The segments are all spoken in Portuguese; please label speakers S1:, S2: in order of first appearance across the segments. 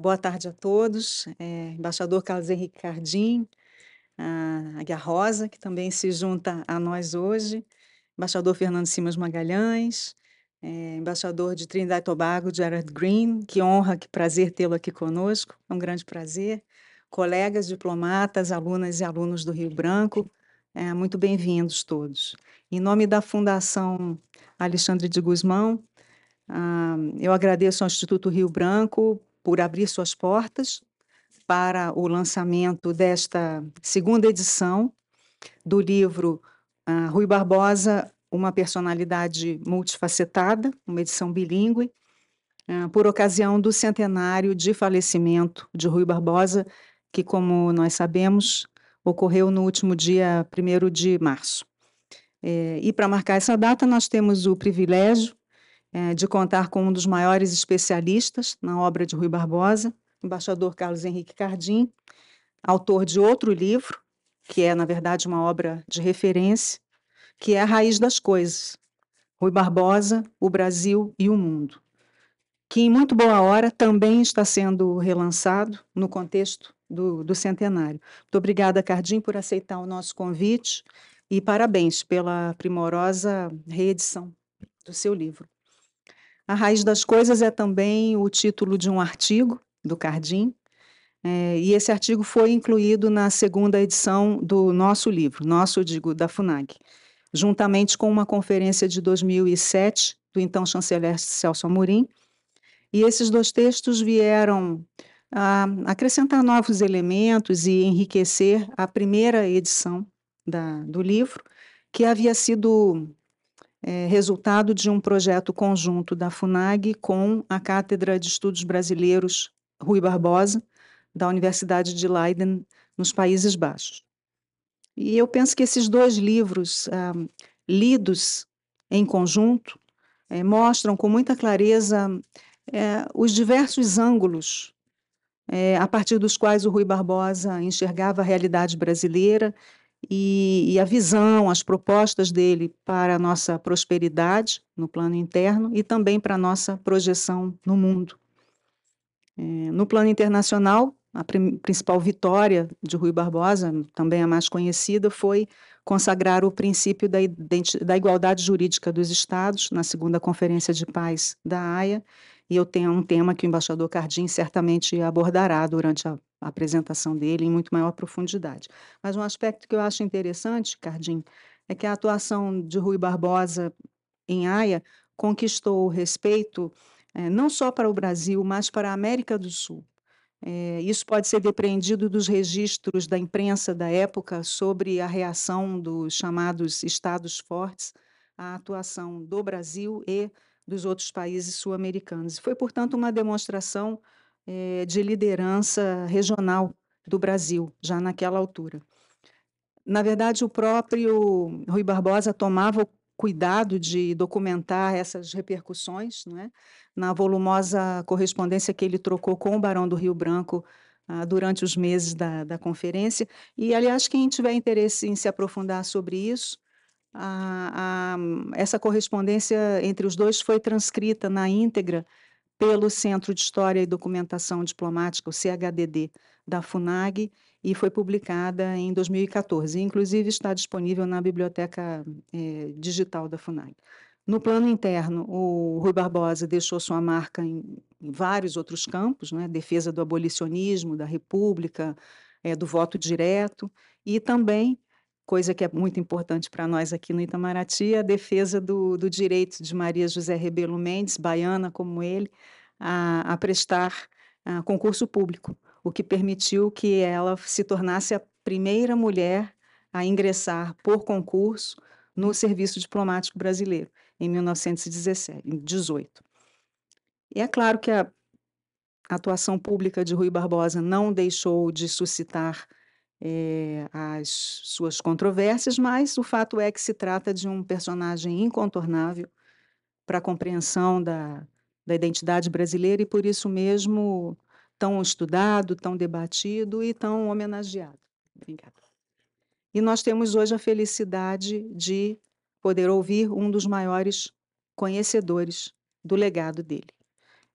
S1: Boa tarde a todos. É, embaixador Carlos Henrique Cardim, a Guia Rosa, que também se junta a nós hoje, embaixador Fernando Simas Magalhães, é, embaixador de Trinidad e Tobago, Gerard Green, que honra, que prazer tê-lo aqui conosco, é um grande prazer. Colegas, diplomatas, alunas e alunos do Rio Branco, é, muito bem-vindos todos. Em nome da Fundação Alexandre de Guzmão, ah, eu agradeço ao Instituto Rio Branco por abrir suas portas para o lançamento desta segunda edição do livro uh, Rui Barbosa, uma personalidade multifacetada, uma edição bilíngue, uh, por ocasião do centenário de falecimento de Rui Barbosa, que, como nós sabemos, ocorreu no último dia 1 de março. É, e para marcar essa data, nós temos o privilégio é, de contar com um dos maiores especialistas na obra de Rui Barbosa, embaixador Carlos Henrique Cardim, autor de outro livro, que é, na verdade, uma obra de referência, que é A Raiz das Coisas, Rui Barbosa, o Brasil e o Mundo, que em muito boa hora também está sendo relançado no contexto do, do centenário. Muito obrigada, Cardim, por aceitar o nosso convite e parabéns pela primorosa reedição do seu livro. A Raiz das Coisas é também o título de um artigo do Cardim, é, e esse artigo foi incluído na segunda edição do nosso livro, nosso, digo, da FUNAG, juntamente com uma conferência de 2007 do então chanceler Celso Amorim, e esses dois textos vieram a acrescentar novos elementos e enriquecer a primeira edição da, do livro, que havia sido é, resultado de um projeto conjunto da FUNAG com a Cátedra de Estudos Brasileiros Rui Barbosa, da Universidade de Leiden, nos Países Baixos. E eu penso que esses dois livros, ah, lidos em conjunto, eh, mostram com muita clareza eh, os diversos ângulos eh, a partir dos quais o Rui Barbosa enxergava a realidade brasileira e, e, a visão, as propostas dele para a nossa prosperidade no plano interno e também para a nossa projeção no mundo. É, no plano internacional, a principal vitória de Rui Barbosa, também a mais conhecida, foi consagrar o princípio da, da igualdade jurídica dos Estados na segunda Conferência de Paz da Haia, e eu tenho um tema que o embaixador Cardim certamente abordará durante a apresentação dele em muito maior profundidade. Mas um aspecto que eu acho interessante, Cardim, é que a atuação de Rui Barbosa em Haia conquistou o respeito é, não só para o Brasil, mas para a América do Sul. É, isso pode ser depreendido dos registros da imprensa da época sobre a reação dos chamados Estados Fortes à atuação do Brasil e dos outros países sul-americanos. Foi, portanto, uma demonstração eh, de liderança regional do Brasil, já naquela altura. Na verdade, o próprio Rui Barbosa tomava o cuidado de documentar essas repercussões, não é? na volumosa correspondência que ele trocou com o Barão do Rio Branco ah, durante os meses da, da conferência. E, aliás, quem tiver interesse em se aprofundar sobre isso, a, a, essa correspondência entre os dois foi transcrita na íntegra pelo Centro de História e Documentação Diplomática, o CHDD, da FUNAG, e foi publicada em 2014. Inclusive, está disponível na biblioteca eh, digital da FUNAG. No plano interno, o Rui Barbosa deixou sua marca em, em vários outros campos, né? defesa do abolicionismo, da república, é, do voto direto, e também, coisa que é muito importante para nós aqui no Itamaraty, a defesa do, do direito de Maria José Rebelo Mendes, baiana como ele, a, a prestar a concurso público, o que permitiu que ela se tornasse a primeira mulher a ingressar por concurso no Serviço Diplomático Brasileiro, em 1918. E é claro que a atuação pública de Rui Barbosa não deixou de suscitar é, as suas controvérsias, mas o fato é que se trata de um personagem incontornável para a compreensão da, da identidade brasileira e por isso mesmo tão estudado, tão debatido e tão homenageado. Obrigada. E nós temos hoje a felicidade de poder ouvir um dos maiores conhecedores do legado dele.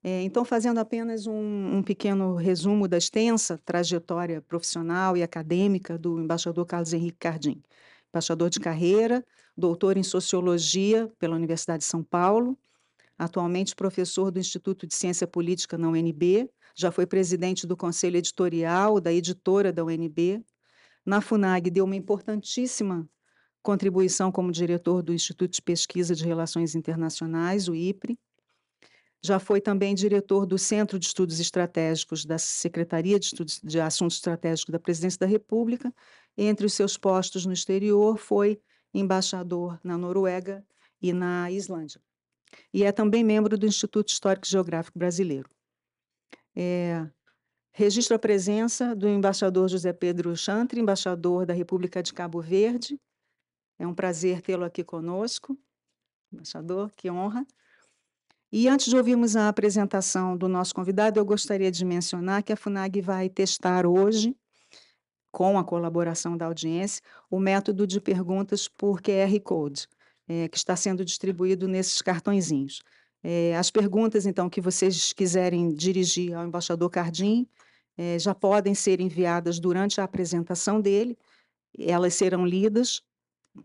S1: É, então, fazendo apenas um, um, pequeno resumo da extensa trajetória profissional e acadêmica do embaixador Carlos Henrique Cardim. Embaixador de carreira, doutor em Sociologia pela Universidade de São Paulo, atualmente professor do Instituto de Ciência Política na UNB, já foi presidente do Conselho Editorial da editora da UNB. Na FUNAG deu uma importantíssima contribuição como diretor do Instituto de Pesquisa de Relações Internacionais, o IPRE. Já foi também diretor do Centro de Estudos Estratégicos da Secretaria de, Estudos, de Assuntos Estratégicos da Presidência da República. Entre os seus postos no exterior, foi embaixador na Noruega e na Islândia. E é também membro do Instituto Histórico e Geográfico Brasileiro. É, registro a presença do embaixador José Pedro Chantre, embaixador da República de Cabo Verde. É um prazer tê-lo aqui conosco. Embaixador, que honra. E antes de ouvirmos a apresentação do nosso convidado, eu gostaria de mencionar que a FUNAG vai testar hoje, com a colaboração da audiência, o método de perguntas por QR Code, é, que está sendo distribuído nesses cartõezinhos. É, as perguntas, então, que vocês quiserem dirigir ao embaixador Cardim, é, já podem ser enviadas durante a apresentação dele, elas serão lidas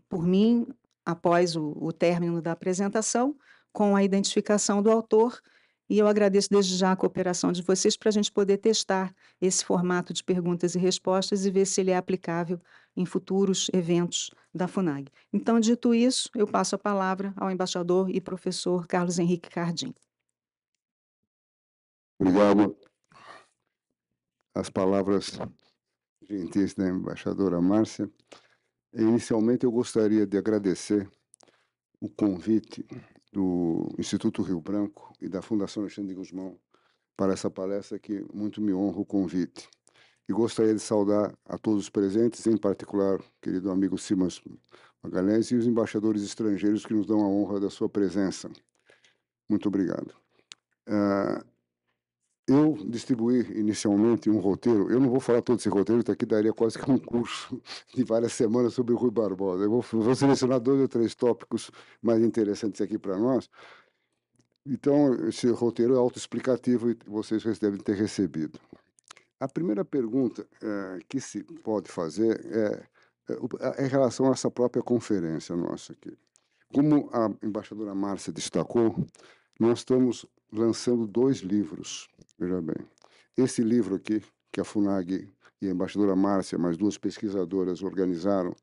S1: por mim após o, o término da apresentação, com a identificação do autor, e eu agradeço desde já a cooperação de vocês para a gente poder testar esse formato de perguntas e respostas e ver se ele é aplicável em futuros eventos da FUNAG. Então, dito isso, eu passo a palavra ao embaixador e professor Carlos Henrique Cardim.
S2: Obrigado. As palavras gentis da embaixadora Márcia. Inicialmente, eu gostaria de agradecer o convite do Instituto Rio Branco e da Fundação Alexandre de Guzmão para essa palestra que muito me honra o convite. E gostaria de saudar a todos os presentes, em particular, querido amigo Simas Magalhães e os embaixadores estrangeiros que nos dão a honra da sua presença. Muito obrigado. Uh, eu distribuí inicialmente um roteiro, eu não vou falar todo esse roteiro, isso aqui daria quase que um curso de várias semanas sobre o Rui Barbosa. Eu vou, vou selecionar dois ou três tópicos mais interessantes aqui para nós. Então, esse roteiro é autoexplicativo e vocês devem ter recebido. A primeira pergunta é, que se pode fazer é, é, é em relação a essa própria conferência nossa aqui. Como a embaixadora Márcia destacou, nós estamos lançando dois livros Veja bem, esse livro aqui, que a FUNAG e a embaixadora Márcia, mais duas pesquisadoras, organizaram,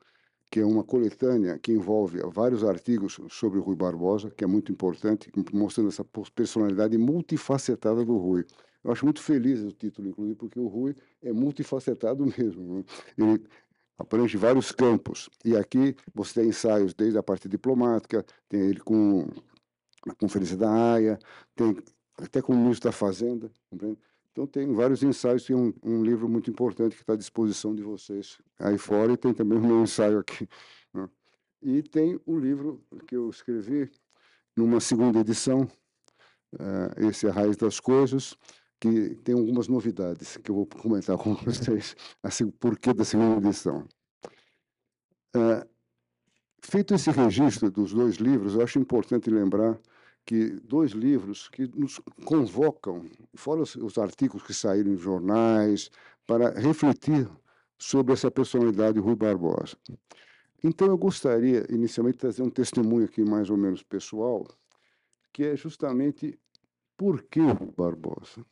S2: que é uma coletânea que envolve vários artigos sobre o Rui Barbosa, que é muito importante, mostrando essa personalidade multifacetada do Rui. Eu acho muito feliz o título, inclusive, porque o Rui é multifacetado mesmo. Né? Ele abrange vários campos. E aqui você tem ensaios desde a parte diplomática, tem ele com a Conferência da Haia, tem até como ministro da Fazenda, compreende? Então tem vários ensaios, tem um, um livro muito importante que está à disposição de vocês aí fora e tem também o meu ensaio aqui. Né? E tem o livro que eu escrevi numa segunda edição, uh, esse é a Raiz das Coisas, que tem algumas novidades que eu vou comentar com vocês, assim, porquê da segunda edição. Uh, feito esse registro dos dois livros, eu acho importante lembrar que dois livros que nos convocam, fora os, os artigos que saíram em jornais, para refletir sobre essa personalidade Rui Barbosa. Então eu gostaria inicialmente de trazer um testemunho aqui mais ou menos pessoal, que é justamente por que Rui Barbosa?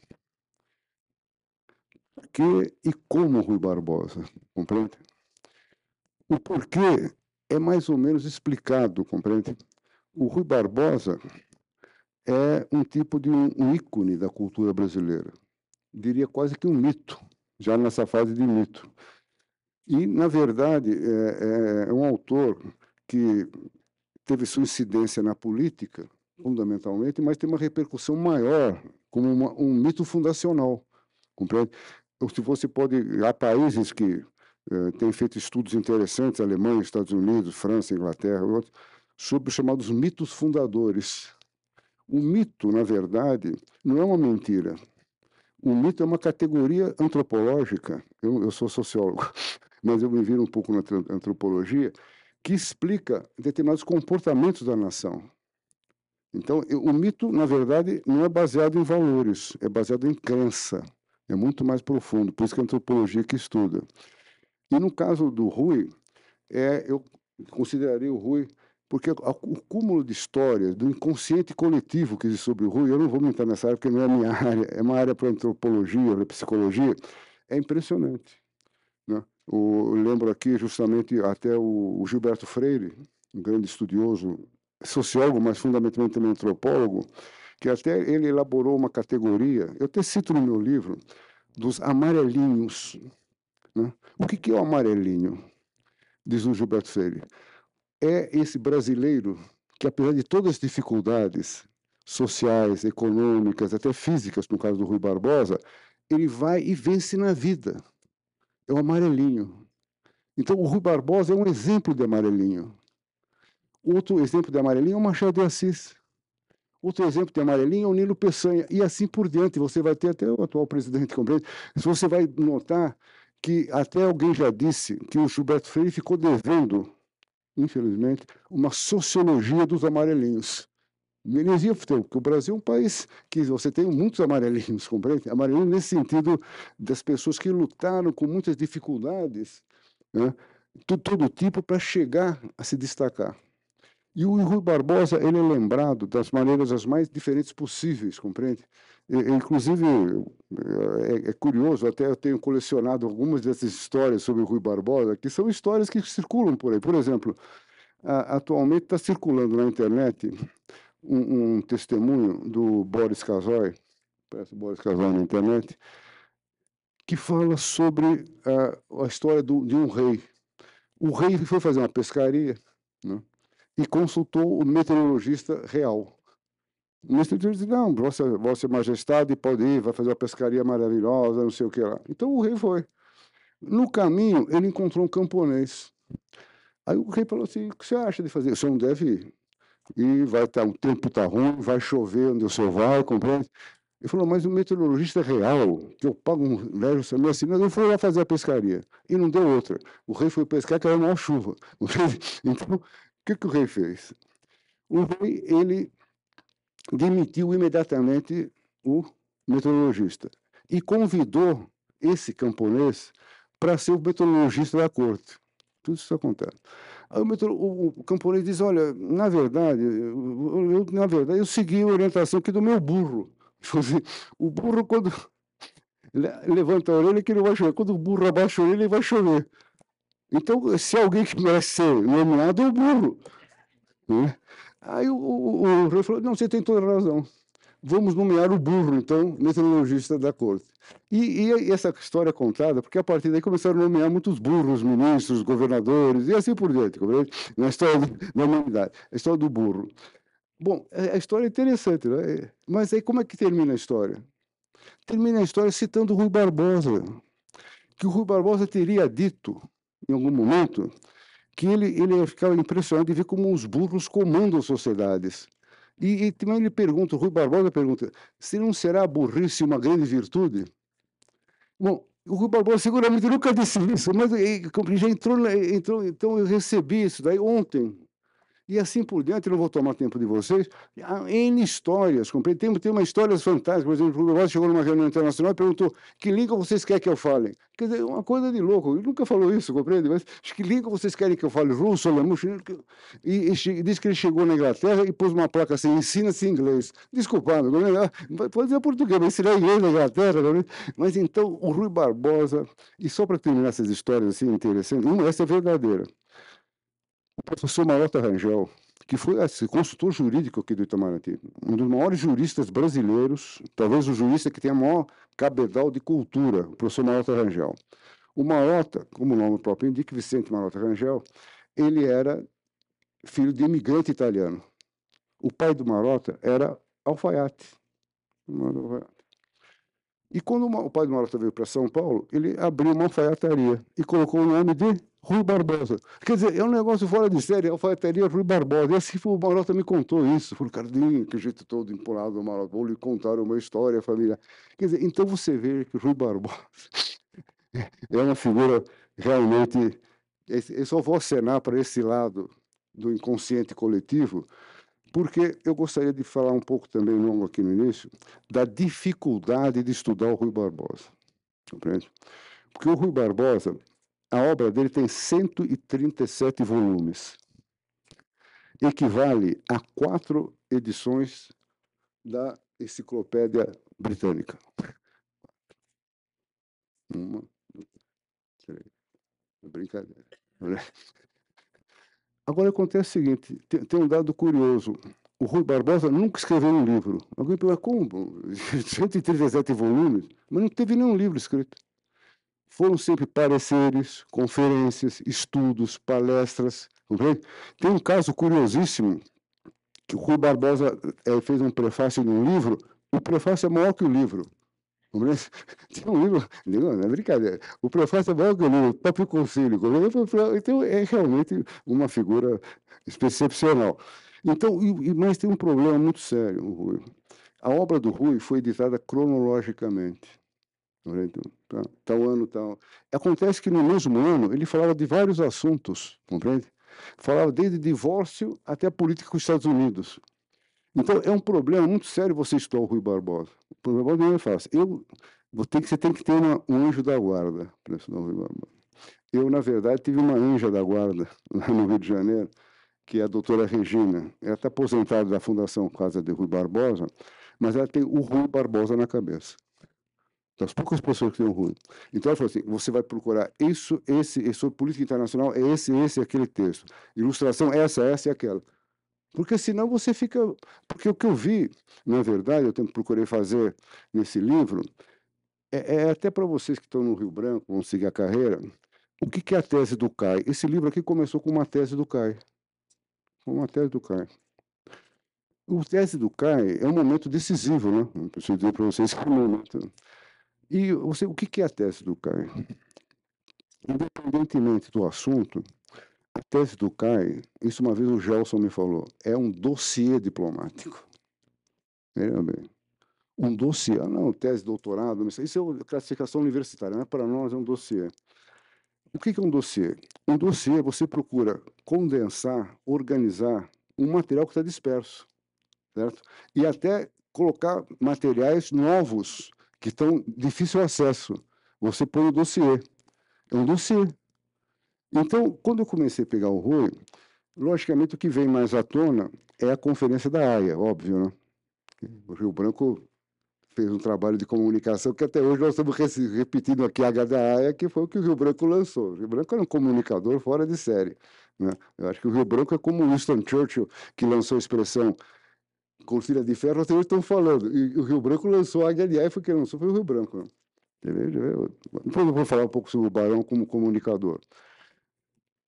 S2: Que e como Rui Barbosa, compreende? O porquê é mais ou menos explicado, compreende? O Rui Barbosa é um tipo de um, ícone da cultura brasileira. Diria quase que um mito, já nessa fase de mito. E, na verdade, é, é, é um autor que teve sua incidência na política, fundamentalmente, mas tem uma repercussão maior como uma, um mito fundacional. Compreende? Se você pode. Há países que eh, têm feito estudos interessantes Alemanha, Estados Unidos, França, Inglaterra, outros, sobre os chamados mitos fundadores o mito, na verdade, não é uma mentira. O mito é uma categoria antropológica. Eu, eu sou sociólogo, mas eu me viro um pouco na antropologia, que explica determinados comportamentos da nação. Então, o mito, na verdade, não é baseado em valores, é baseado em crença. É muito mais profundo, por isso que a antropologia que estuda. E no caso do Rui, é, eu consideraria o Rui, porque o cúmulo de histórias do inconsciente coletivo que existe sobre o Rui, eu não vou entrar nessa área porque não é a minha área, é uma área para antropologia, para psicologia, é impressionante. Né? Eu lembro aqui justamente até o, Gilberto Freire, um grande estudioso, sociólogo, mas fundamentalmente também antropólogo, que até ele elaborou uma categoria, eu até cito no meu livro, dos amarelinhos. Né? O que é o amarelinho? Diz o Gilberto Freire. É esse brasileiro que, apesar de todas as dificuldades sociais, econômicas, até físicas, no caso do Rui Barbosa, ele vai e vence na vida. É o amarelinho. Então, o Rui Barbosa é um exemplo de amarelinho. Outro exemplo de amarelinho é o Machado de Assis. Outro exemplo de amarelinho é o Nilo Peçanha. E assim por diante. Você vai ter até o atual presidente, compreende? Você vai notar que até alguém já disse que o Gilberto Freire ficou devendo, infelizmente, uma sociologia dos amarelinhos. Iam porque o Brasil é um país que você tem muitos amarelinhos, compreende? Amarelinhos nesse sentido das pessoas que lutaram com muitas dificuldades, né? de todo tipo, para chegar a se destacar. E o Rui Barbosa, ele é lembrado das maneiras as mais diferentes possíveis, compreende? Inclusive, é, é, curioso, até eu tenho colecionado algumas dessas histórias sobre o Rui Barbosa, que são histórias que circulam por aí. Por exemplo, a, atualmente está circulando na internet um, um, testemunho do Boris Casoy, parece Boris Casoy na internet, que fala sobre a, a história do, de um rei. O rei foi fazer uma pescaria, né? e consultou o meteorologista real. O meteorologista disse, não, vossa, vossa Majestade pode ir, vai fazer uma pescaria maravilhosa, não sei o que lá. Então o rei foi. No caminho, ele encontrou um camponês. Aí o rei falou assim, o que você acha de fazer? O senhor não deve ir. E vai estar, tá, o tempo está ruim, vai chover onde o senhor vai, compreende? Ele falou, mas o meteorologista real, que eu pago um leve meu assinado, eu lá fazer a pescaria. E não deu outra. O rei foi pescar, era uma chuva. Então, que, que o rei fez? O rei, ele demitiu imediatamente o meteorologista e convidou esse camponês para ser o meteorologista da corte. Tudo isso acontece. Aí o, o, o camponês diz, olha, na verdade, eu, eu, na verdade, eu segui a orientação aqui do meu burro. O burro, quando levanta a orelha, que ele vai chover. Quando o burro abaixa a orelha, ele vai chover. Então, se alguém que merece ser nomeado é o burro. Né? Aí o, o, o, rei falou: não, você tem toda a razão. Vamos nomear o burro, então, meteorologista da corte. E, e, essa história é contada, porque a partir daí começaram a nomear muitos burros, ministros, governadores, e assim por diante, na história da humanidade, a história do burro. Bom, é, a história é interessante, né? mas aí como é que termina a história? Termina a história citando Rui Barbosa, que o Rui Barbosa teria dito em algum momento, que ele, ele ficava impressionado de ver como os burros comandam sociedades. E, e também ele pergunta, o Rui Barbosa pergunta, se não será a burrice uma grande virtude? Bom, o Rui Barbosa seguramente nunca disse isso, mas já entrou, entrou, então eu recebi isso daí ontem, e assim por diante, não vou tomar tempo de vocês. Há N histórias, compreende? Tem, tem uma história fantástica, por exemplo, o Roberto chegou numa reunião internacional e perguntou que língua vocês querem que eu fale? Quer dizer, uma coisa de louco, ele nunca falou isso, compreende? Mas que língua vocês querem que eu fale? Russo, alemão, chinês? E, e, disse que ele chegou na Inglaterra e pôs uma placa assim, ensina-se inglês. Desculpado, pode dizer português, mas ensinar inglês na Inglaterra. Mas então, o Rui Barbosa, e só para terminar essas histórias assim interessantes, uma, essa é verdadeira professor Marota Rangel, que foi assim, consultor jurídico aqui do Itamaraty, um dos maiores juristas brasileiros, talvez o jurista que tem a maior cabedal de cultura, o professor Marota Rangel. O Marota, como o nome próprio indica, Vicente Marota Rangel, ele era filho de imigrante italiano. O pai do Marota era alfaiate. E quando o pai do Marota veio para São Paulo, ele abriu uma alfaiataria e colocou o nome de Rui Barbosa. Quer dizer, é um negócio fora de série, alfaiataria Rui Barbosa. E assim o Marota me contou isso. Falei, Cardinho, que jeito todo empolado do Marota. Vou lhe contar uma história família. Quer dizer, então você vê que o Rui Barbosa é uma figura realmente. Eu só vou acenar para esse lado do inconsciente coletivo, porque eu gostaria de falar um pouco também, logo aqui no início, da dificuldade de estudar o Rui Barbosa. Compreende? Porque o Rui Barbosa, a obra dele tem 137 volumes. Equivale a quatro edições da Enciclopédia Britânica. Uma, três. Brincadeira. Agora acontece o seguinte: tem, tem, um dado curioso. O Rui Barbosa nunca escreveu um livro. Alguém pergunta como? 137 volumes, mas não teve nenhum livro escrito. Foram sempre pareceres, conferências, estudos, palestras. Compreende? Tem um caso curiosíssimo que o Rui Barbosa é, fez um prefácio de um livro. O prefácio é maior que o livro. Tem um livro, não, não é brincadeira. O prefácio é maior que o livro, o próprio conselho. Então, é realmente uma figura excepcional. Então, mas tem um problema muito sério, Rui. A obra do Rui foi editada cronologicamente. Então, tá, tal ano, tal. Acontece que no mesmo ano ele falava de vários assuntos, compreende? Falava desde divórcio até a política com os Estados Unidos. Então, é um problema muito sério você estudar o Rui Barbosa. O problema não é fácil. Eu, você tem que ter uma, um anjo da guarda para estudar o Rui Barbosa. Eu, na verdade, tive uma anja da guarda lá no Rio de Janeiro, que é a doutora Regina. Ela está aposentada da Fundação Casa de Rui Barbosa, mas ela tem o Rui Barbosa na cabeça. Das poucas pessoas que têm o Rui. Então ela falou assim: você vai procurar isso, esse, esse sobre política internacional, é esse, esse, aquele texto. Ilustração, essa, essa e aquela. Porque senão você fica. Porque o que eu vi, na verdade, eu procurei fazer nesse livro, é, é até para vocês que estão no Rio Branco, vão seguir a carreira, o que, que é a tese do CAI? Esse livro aqui começou com uma tese do CAI. Com uma tese do CAI. O tese do CAI é um momento decisivo, né? Eu preciso dizer para vocês que é um momento. E você, o que, é a tese do CAI? Independentemente do assunto, a tese do CAI, isso uma vez o Gelson me falou, é um dossiê diplomático. Veja bem. Um dossiê, ah, não, tese, doutorado, isso é classificação universitária, né? para nós é um dossiê. O que é um dossiê? Um dossiê você procura condensar, organizar um material que está disperso, certo? E até colocar materiais novos que estão difícil acesso. Você põe o dossiê. É um dossiê. Então, quando eu comecei a pegar o Rui, logicamente o que vem mais à tona é a conferência da AIA, óbvio, né? O Rio Branco fez um trabalho de comunicação que até hoje nós estamos repetindo aqui a da AIA, que foi o que o Rio Branco lançou. O Rio Branco era um comunicador fora de série. Né? Eu acho que o Rio Branco é como Winston Churchill, que lançou a expressão cortina de ferro, até hoje estão falando. E o Rio Branco lançou a AGDA, foi quem lançou foi o Rio Branco. Né? Depois eu vou falar um pouco sobre o Barão como comunicador.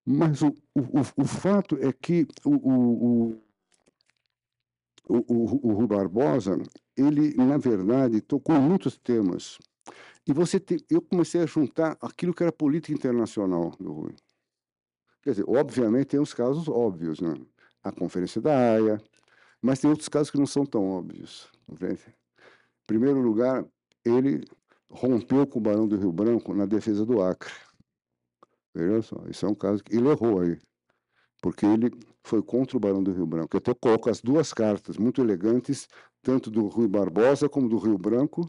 S2: Mas o, o, o fato é que o, o, o, o, o Rui Barbosa, ele, na verdade, tocou muitos temas. E você eu comecei a juntar aquilo que era política internacional do Rui. Quer dizer, obviamente tem os casos óbvios, né? A Conferência da Haia, mas tem outros casos que não são tão óbvios. Em primeiro lugar, ele rompeu com o Barão do Rio Branco na defesa do Acre. Veja só, isso é um caso que ele errou aí, porque ele foi contra o Barão do Rio Branco. Eu coloco as duas cartas muito elegantes, tanto do Rui Barbosa como do Rio Branco.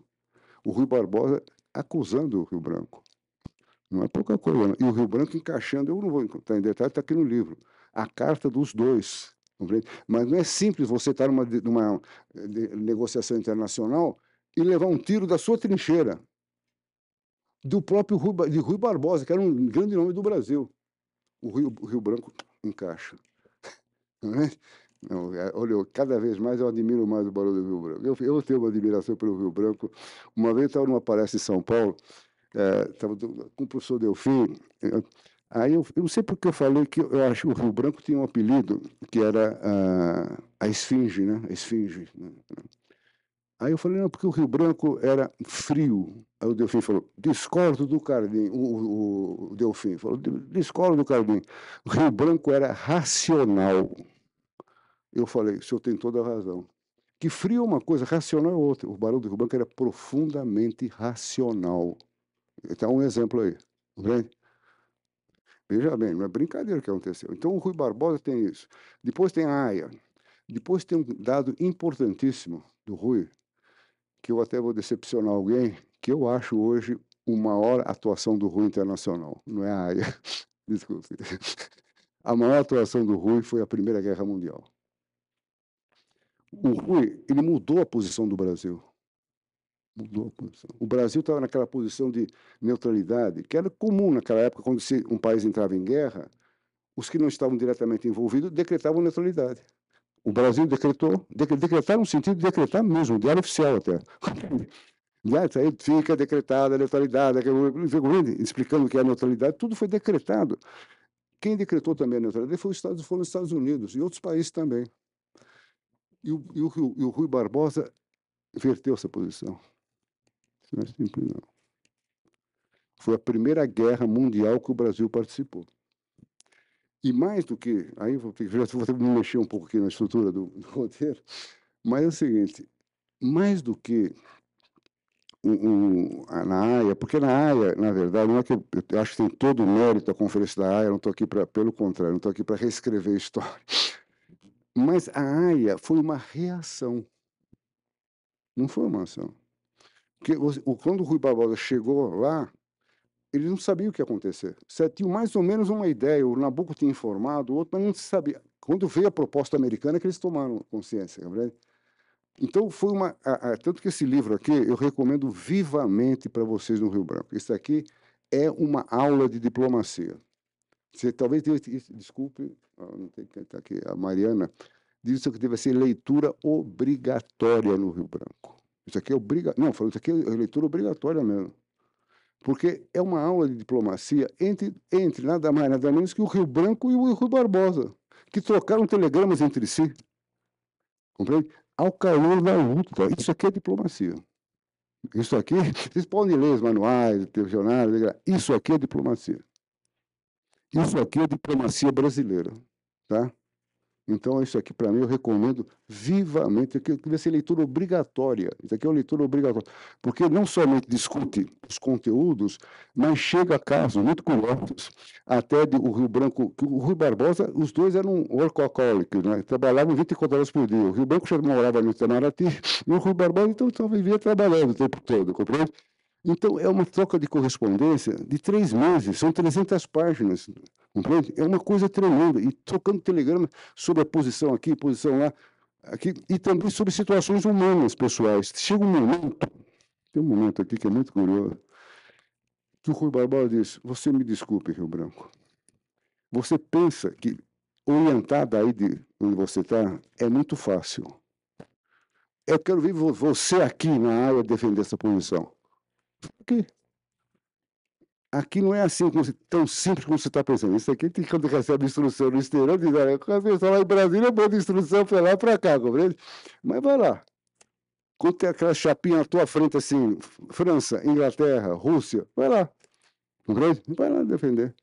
S2: O Rui Barbosa acusando o Rio Branco. Não é pouca coisa. E o Rio Branco encaixando, eu não vou entrar em detalhe, está aqui no livro. A carta dos dois. Mas não é simples você estar numa, numa negociação internacional e levar um tiro da sua trincheira do próprio Rui, de Rui Barbosa, que era um grande nome do Brasil. O Rio, o Rio Branco encaixa. Não é? Não, é, olha, cada vez mais eu admiro mais o Barão do Rio Branco. Eu, eu tenho uma admiração pelo Rio Branco. Uma vez eu estava numa palestra em São Paulo, estava é, com o professor Delfim, aí eu, eu não sei porque eu falei que eu acho que o Rio Branco tinha um apelido que era a, a Esfinge, né? A Esfinge. Né? Aí eu falei, não, porque o Rio Branco era frio. Aí o Delfim falou, discordo do Cardim. O, o, o Delfim falou, discordo do Cardim. O Rio Branco era racional. Eu falei, o senhor tem toda a razão. Que frio é uma coisa, racional é outra. O Barão do Rio Branco era profundamente racional. Então, um exemplo aí. Vem? Veja bem, não é brincadeira o que aconteceu. Então, o Rui Barbosa tem isso. Depois tem a AIA. Depois tem um dado importantíssimo do Rui, que eu até vou decepcionar alguém, que eu acho hoje a maior atuação do Rui internacional, não é a AIA, desculpe. A maior atuação do Rui foi a Primeira Guerra Mundial. O Rui, ele mudou a posição do Brasil. Mudou a posição. O Brasil estava naquela posição de neutralidade, que era comum naquela época, quando um país entrava em guerra, os que não estavam diretamente envolvidos decretavam neutralidade. O Brasil decretou, decretar no sentido de decretar mesmo, diário oficial até. Isso aí fica decretada a neutralidade, explicando o que é a neutralidade, tudo foi decretado. Quem decretou também a neutralidade foi os Estados, foram os Estados Unidos e outros países também. E o, e o, e o Rui Barbosa inverteu essa posição. Não é simples, não. Foi a primeira guerra mundial que o Brasil participou. E mais do que, aí vou ter, já vou ter que me mexer um pouco aqui na estrutura do, do roteiro, mas é o seguinte, mais do que um, um, na AIA, porque na AIA, na verdade, não é que eu, eu acho que tem todo o mérito a conferência da AIA, não estou aqui para, pelo contrário, não estou aqui para reescrever a história. Mas a AIA foi uma reação, não foi uma ação. Porque quando o Rui Barbosa chegou lá, ele não sabia o que ia acontecer. Você tinha mais ou menos uma ideia, o Nabucco tinha informado, o outro, mas não se sabia. Quando veio a proposta americana, é que eles tomaram consciência, Gabriel. Então, foi uma. A, a, tanto que esse livro aqui eu recomendo vivamente para vocês no Rio Branco. Isso aqui é uma aula de diplomacia. Você talvez. Desculpe, não tem que estar aqui. A Mariana disse que deve ser leitura obrigatória no Rio Branco. Isso aqui é obrigatório. Não, falou, isso aqui é leitura obrigatória mesmo. Porque é uma aula de diplomacia entre, entre nada mais, nada menos que o Rio Branco e o Rio Barbosa, que trocaram telegramas entre si. Compreende? ao calor da luta. Isso aqui é diplomacia. Isso aqui, vocês podem ler os manuais, dicionários, isso aqui é diplomacia. Isso aqui é diplomacia brasileira, tá? Então, isso aqui, para mim, eu recomendo vivamente, que deve ser leitura obrigatória. Isso aqui é uma leitura obrigatória. Porque não somente discute os conteúdos, mas chega a casos muito curiosos, até o Rio Branco, que o Rui Barbosa, os dois eram workaholics, né? trabalhavam 24 horas por dia. O Rio Branco já morava no Itamaraty, e o Rui Barbosa, então, só vivia trabalhando o tempo todo, compreende? Então, é uma troca de correspondência de três meses, são 300 páginas, compreende? É uma coisa tremenda. E trocando telegrama sobre a posição aqui, posição lá, aqui, e também sobre situações humanas, pessoais. Chega um momento, tem um momento aqui que é muito curioso, que o Rui Barbosa diz, você me desculpe, Rio Branco, você pensa que orientar daí de onde você está é muito fácil. Eu quero ver você aqui na área defender essa posição. Por quê? Aqui não é assim tão simples como você está pensando. Isso aqui, quando recebe instrução no exterior, diz, olha, quando a pessoa lá em Brasília, manda instrução para lá para cá, compreende? Mas vai lá. Quando tem aquela chapinha na tua frente, assim, França, Inglaterra, Rússia, vai lá. Compreende? Vai lá defender.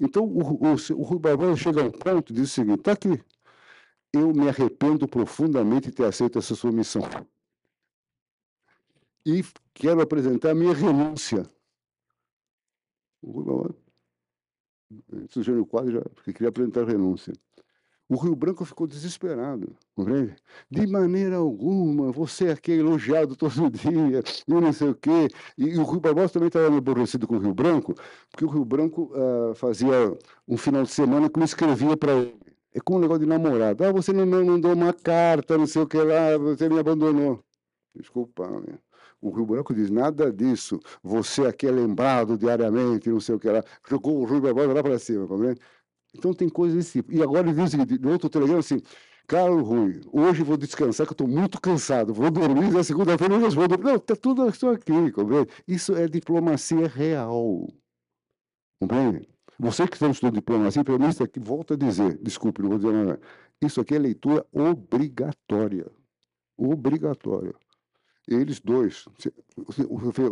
S2: Então, o, o, o Rui Barbosa chega a um ponto e diz o seguinte, está aqui, eu me arrependo profundamente de ter aceito essa sua missão e quero apresentar a minha renúncia. Sugeriu o quadro já, porque queria apresentar a renúncia. O Rio Branco ficou desesperado, compreende? De maneira alguma, você aqui é elogiado todo dia, e não sei o quê. E, e o Rio Barbosa também estava aborrecido com o Rio Branco, porque o Rio Branco uh, fazia um final de semana que não escrevia para ele. É como um negócio de namorado. Ah, você não me mandou uma carta, não sei o que lá, você me abandonou. Desculpa, minha. O Rio Branco diz nada disso. Você aqui é lembrado diariamente, não sei o que lá. Jogou o Rui Barbosa lá para cima, compreende? Então tem coisas desse tipo. E agora ele diz o seguinte, no outro telegrama assim, Caro Rui, hoje vou descansar, que eu estou muito cansado. Vou dormir, na segunda-feira eu vou dormir. Não, está tudo aqui, compreende? Isso é diplomacia real. Compreende? Você que está estudando diplomacia, pelo menos aqui, volta a dizer, desculpe, não vou dizer nada. Isso aqui é leitura obrigatória. Obrigatória. Eles dois,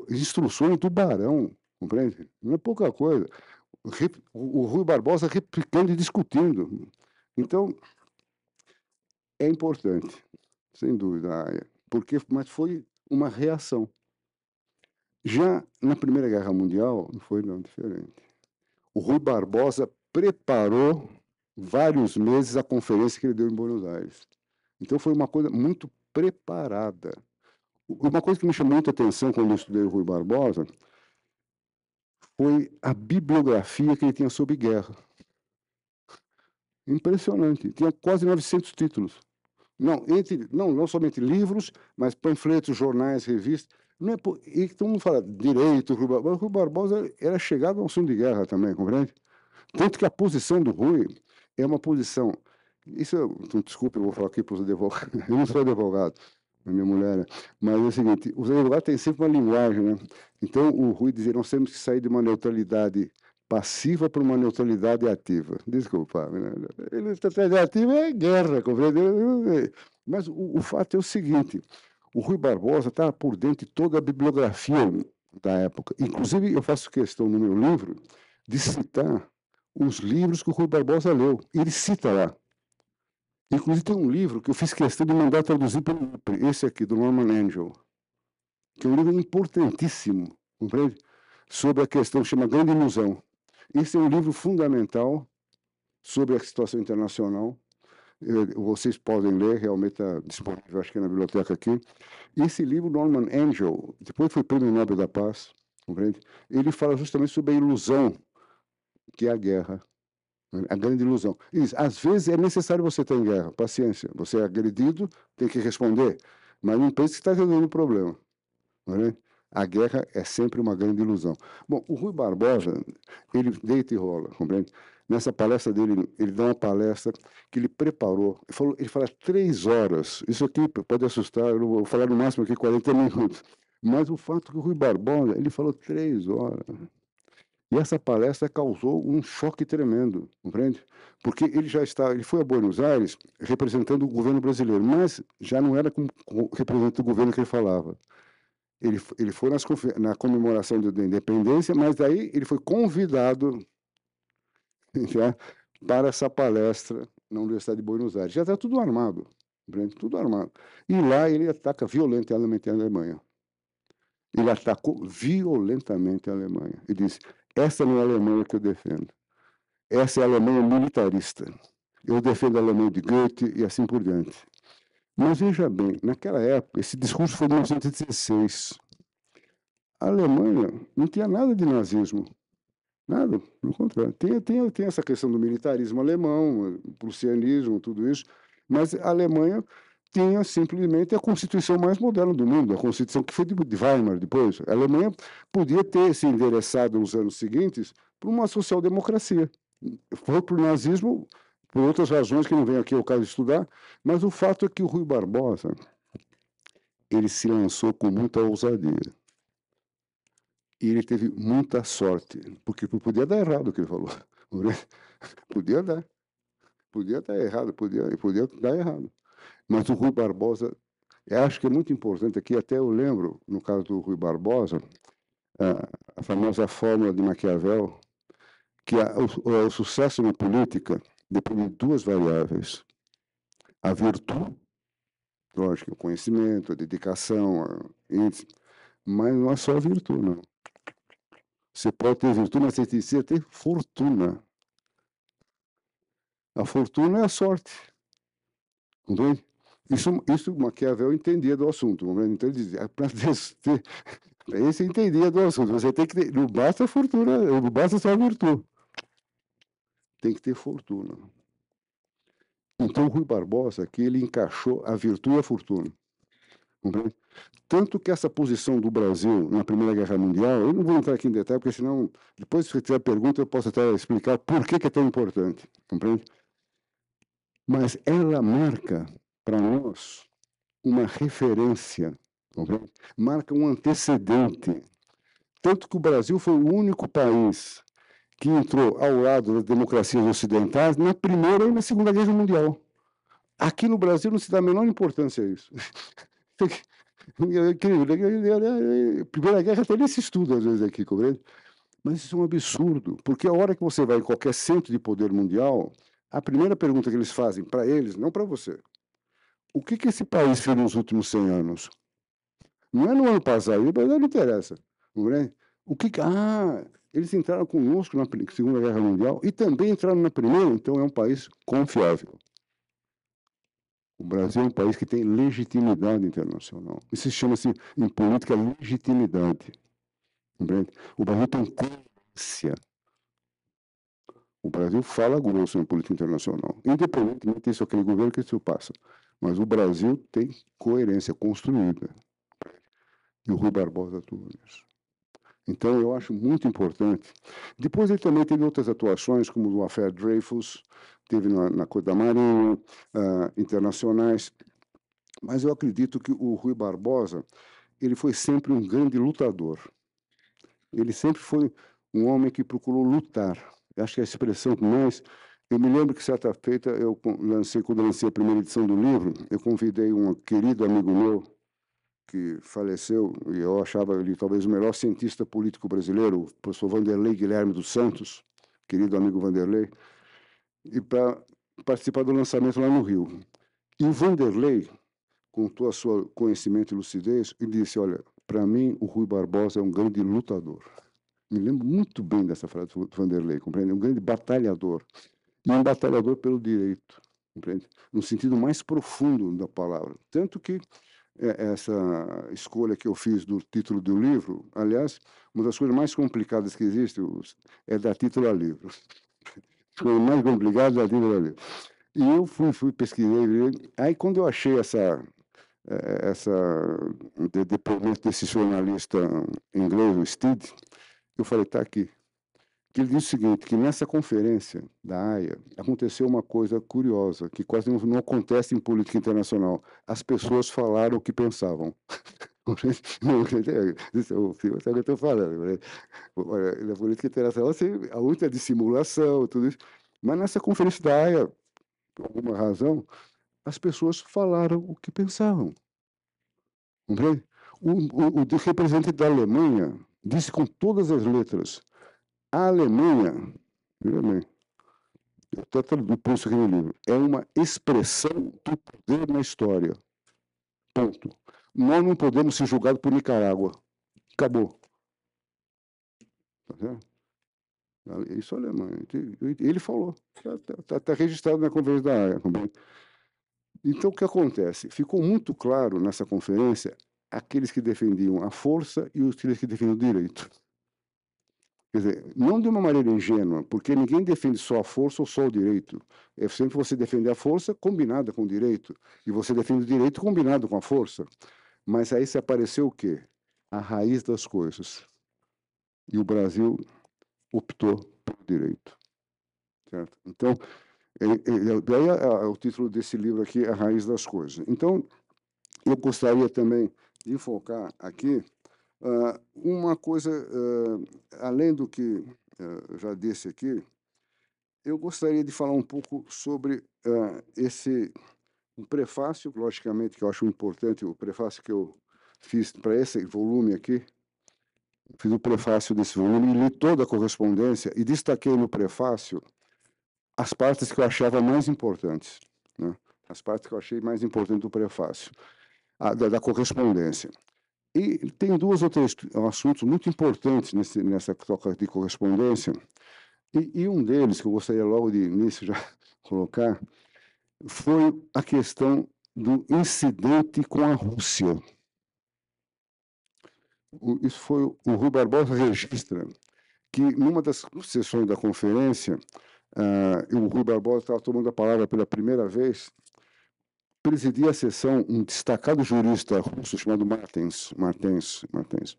S2: instruções do Barão, compreende? Não é pouca coisa. O Rui Barbosa replicando e discutindo. Então, é importante, sem dúvida, porque, mas foi uma reação. Já na Primeira Guerra Mundial, não foi não diferente. O Rui Barbosa preparou vários meses a conferência que ele deu em Buenos Aires. Então foi uma coisa muito preparada. Uma coisa que me chamou muita atenção quando eu estudei o Rui Barbosa foi a bibliografia que ele tinha sobre guerra. Impressionante. Tinha quase 900 títulos. Não, entre, não, não somente livros, mas panfletos, jornais, revistas. Não é e todo mundo fala direito, Rui Barbosa. Rui Barbosa era chegado ao assunto de guerra também, compreende? Tanto que a posição do Rui é uma posição. Isso, então, desculpe, eu vou falar aqui para os advogados. Eu não sou advogado, a minha mulher. Mas é o seguinte: os advogados têm sempre uma linguagem, né? Então, o Rui dizia: nós temos que sair de uma neutralidade passiva para uma neutralidade ativa. Desculpa, né? neutralidade ativa é guerra, compreende? Mas o, o fato é o seguinte: o Rui Barbosa está por dentro de toda a bibliografia da época. Inclusive, eu faço questão no meu livro de citar os livros que o Rui Barbosa leu. Ele cita lá. Inclusive tem um livro que eu fiz questão de mandar traduzir para esse aqui, do Norman Angel, que é um livro importantíssimo, compreende? Sobre a questão que chama Grande Ilusão. Esse é um livro fundamental sobre a situação internacional. Vocês podem ler, realmente está disponível, acho que na biblioteca aqui. Esse livro, Norman Angel, depois foi Prêmio Nobel da Paz, compreende? Ele fala justamente sobre a ilusão que é a guerra. A grande ilusão. Isso, às vezes é necessário você ter em guerra, paciência. Você é agredido, tem que responder, mas não pense que está resolvendo o problema. É? A guerra é sempre uma grande ilusão. Bom, o Rui Barbosa, ele deita e rola, compreende? Nessa palestra dele, ele dá uma palestra que ele preparou. Ele, falou, ele fala três horas. Isso aqui pode assustar, eu vou falar no máximo aqui 40 minutos. Mas o fato é que o Rui Barbosa, ele falou três horas. E essa palestra causou um choque tremendo, compreende? Porque ele já está, ele foi a Buenos Aires representando o governo brasileiro, mas já não era com, com, representante do governo que ele falava. Ele, ele foi nas, na comemoração da independência, mas daí ele foi convidado já para essa palestra na Universidade de Buenos Aires. Já está tudo armado, compreende? Tudo armado. E lá ele ataca violentamente a Alemanha. Ele atacou violentamente a Alemanha. Ele disse: essa não é a Alemanha que eu defendo. Essa é a Alemanha militarista. Eu defendo a Alemanha de Goethe e assim por diante. Mas veja bem, naquela época, esse discurso foi em 1916. A Alemanha não tinha nada de nazismo. Nada, pelo contrário. Tem, tem, tem essa questão do militarismo alemão, prussianismo, tudo isso, mas a Alemanha tinha simplesmente a Constituição mais moderna do mundo, a Constituição que foi de Weimar depois. A Alemanha podia ter se endereçado nos anos seguintes para uma social-democracia. Foi para o nazismo por outras razões que não vem aqui ao caso de estudar, mas o fato é que o Rui Barbosa ele se lançou com muita ousadia. E ele teve muita sorte, porque podia dar errado o que ele falou. podia dar. Podia dar errado, podia, podia dar errado. Mas o Rui Barbosa, acho que é muito importante aqui, até eu lembro, no caso do Rui Barbosa, a, famosa fórmula de Maquiavel, que o, o, sucesso na política depende de duas variáveis. A virtude, lógico, o conhecimento, a dedicação, a índice, mas não é só a virtude, não. Você pode ter virtude, mas você precisa ter fortuna. A fortuna é a sorte. Entende? Isso, isso Maquiavel entendia do assunto. Então ele dizia, para esse entendia do assunto. Você tem que ter, não basta fortuna, não basta só virtude. Tem que ter fortuna. Então Rui Barbosa aqui ele encaixou a virtude e a fortuna. Compreende? Tanto que essa posição do Brasil na Primeira Guerra Mundial, eu não vou entrar aqui em detalhe, porque senão, depois se você tiver pergunta, eu posso até explicar por que, que é tão importante. Compreende? Mas ela marca para nós uma referência, marca um antecedente. Tanto que o Brasil foi o único país que entrou ao lado das democracias ocidentais na Primeira e na Segunda Guerra Mundial. Aqui no Brasil não se dá a menor importância a isso. Primeira Guerra até nesse estudo, às vezes, aqui, compreende? Mas isso é um absurdo, porque a hora que você vai em qualquer centro de poder mundial, a primeira pergunta que eles fazem para eles, não para você, o que, que esse país fez nos últimos 100 anos? Não é no ano passado, não interessa. Não é? O que, ah, eles entraram conosco na Segunda Guerra Mundial e também entraram na Primeira, então é um país confiável. O Brasil é um país que tem legitimidade internacional. Isso chama-se, em política, legitimidade. Compreende? O Brasil tem coerência. O Brasil fala grosso em política internacional, independentemente disso, aquele governo que isso passa. Mas o Brasil tem coerência construída. E o Rui Barbosa tudo isso. Então, eu acho muito importante. Depois, ele também teve outras atuações, como o Affair Dreyfus, teve na, na Coisa da Marinha, uh, internacionais. Mas eu acredito que o Rui Barbosa, ele foi sempre um grande lutador. Ele sempre foi um homem que procurou lutar. Acho que a expressão que mais... Eu me lembro que certa feita, eu lancei, quando lancei a primeira edição do livro, eu convidei um querido amigo meu, que faleceu, e eu achava ele talvez o melhor cientista político brasileiro, o professor Vanderlei Guilherme dos Santos, querido amigo Vanderlei, e para participar do lançamento lá no Rio. E o Vanderlei, todo o seu conhecimento e lucidez, e disse, olha, para mim o Rui Barbosa é um grande lutador. Me lembro muito bem dessa frase do Vanderlei, compreende? Um grande batalhador. E um batalhador pelo direito, compreende? No sentido mais profundo da palavra. Tanto que é, essa escolha que eu fiz do título do livro, aliás, uma das coisas mais complicadas que existe é dar título a livro. A coisa mais complicada é dar título a livro. E eu fui, fui pesquisei, aí quando eu achei essa é, essa de depoimento desse jornalista inglês, o Steed, eu falei, tá aqui, que ele diz o seguinte, que nessa conferência da AIA aconteceu uma coisa curiosa, que quase não, não acontece em política internacional. As pessoas falaram o que pensavam. Isso é o que eu estou falando. Né? Na política internacional, a muita dissimulação, tudo isso. Mas nessa conferência da AIA, por alguma razão, as pessoas falaram o que pensavam. Compreende? O, o, o representante da Alemanha disse com todas as letras a Alemanha, Alemanha eu estou traduzindo isso aqui no livro, é uma expressão do poder na história. Ponto. Nós não podemos ser julgados por Nicarágua. Acabou. Tá? Isso é Alemanha. Ele falou. Está tá, tá, tá registrado na conferência da área. Então, o que acontece? Ficou muito claro nessa conferência aqueles que defendiam a força e os que defendiam o direito. Quer dizer, não de uma maneira ingênua, porque ninguém defende só a força ou só o direito. É sempre você defender a força combinada com o direito, e você defende o direito combinado com a força. Mas aí se apareceu o quê? A raiz das coisas. E o Brasil optou pelo direito. Certo? Então, daí é, é, o título desse livro aqui é A Raiz das Coisas. Então, eu gostaria também de focar aqui Uh, uma coisa, uh, além do que uh, já disse aqui, eu gostaria de falar um pouco sobre esse um prefácio, logicamente, que eu acho importante, o prefácio que eu fiz para esse volume aqui. Fiz o prefácio desse volume, li toda a correspondência e destaquei no prefácio as partes que eu achava mais importantes, né? as partes que eu achei mais importantes do prefácio, a, da, da correspondência. E tem duas ou três assuntos muito importantes nesse, nessa troca de correspondência, e, e, um deles, que eu gostaria logo de início já colocar, foi a questão do incidente com a Rússia. O, isso foi o Rui Barbosa registra que numa das sessões da conferência, uh, o Rui Barbosa estava tomando a palavra pela primeira vez presidia a sessão um destacado jurista russo chamado Martens, Martens, Martens.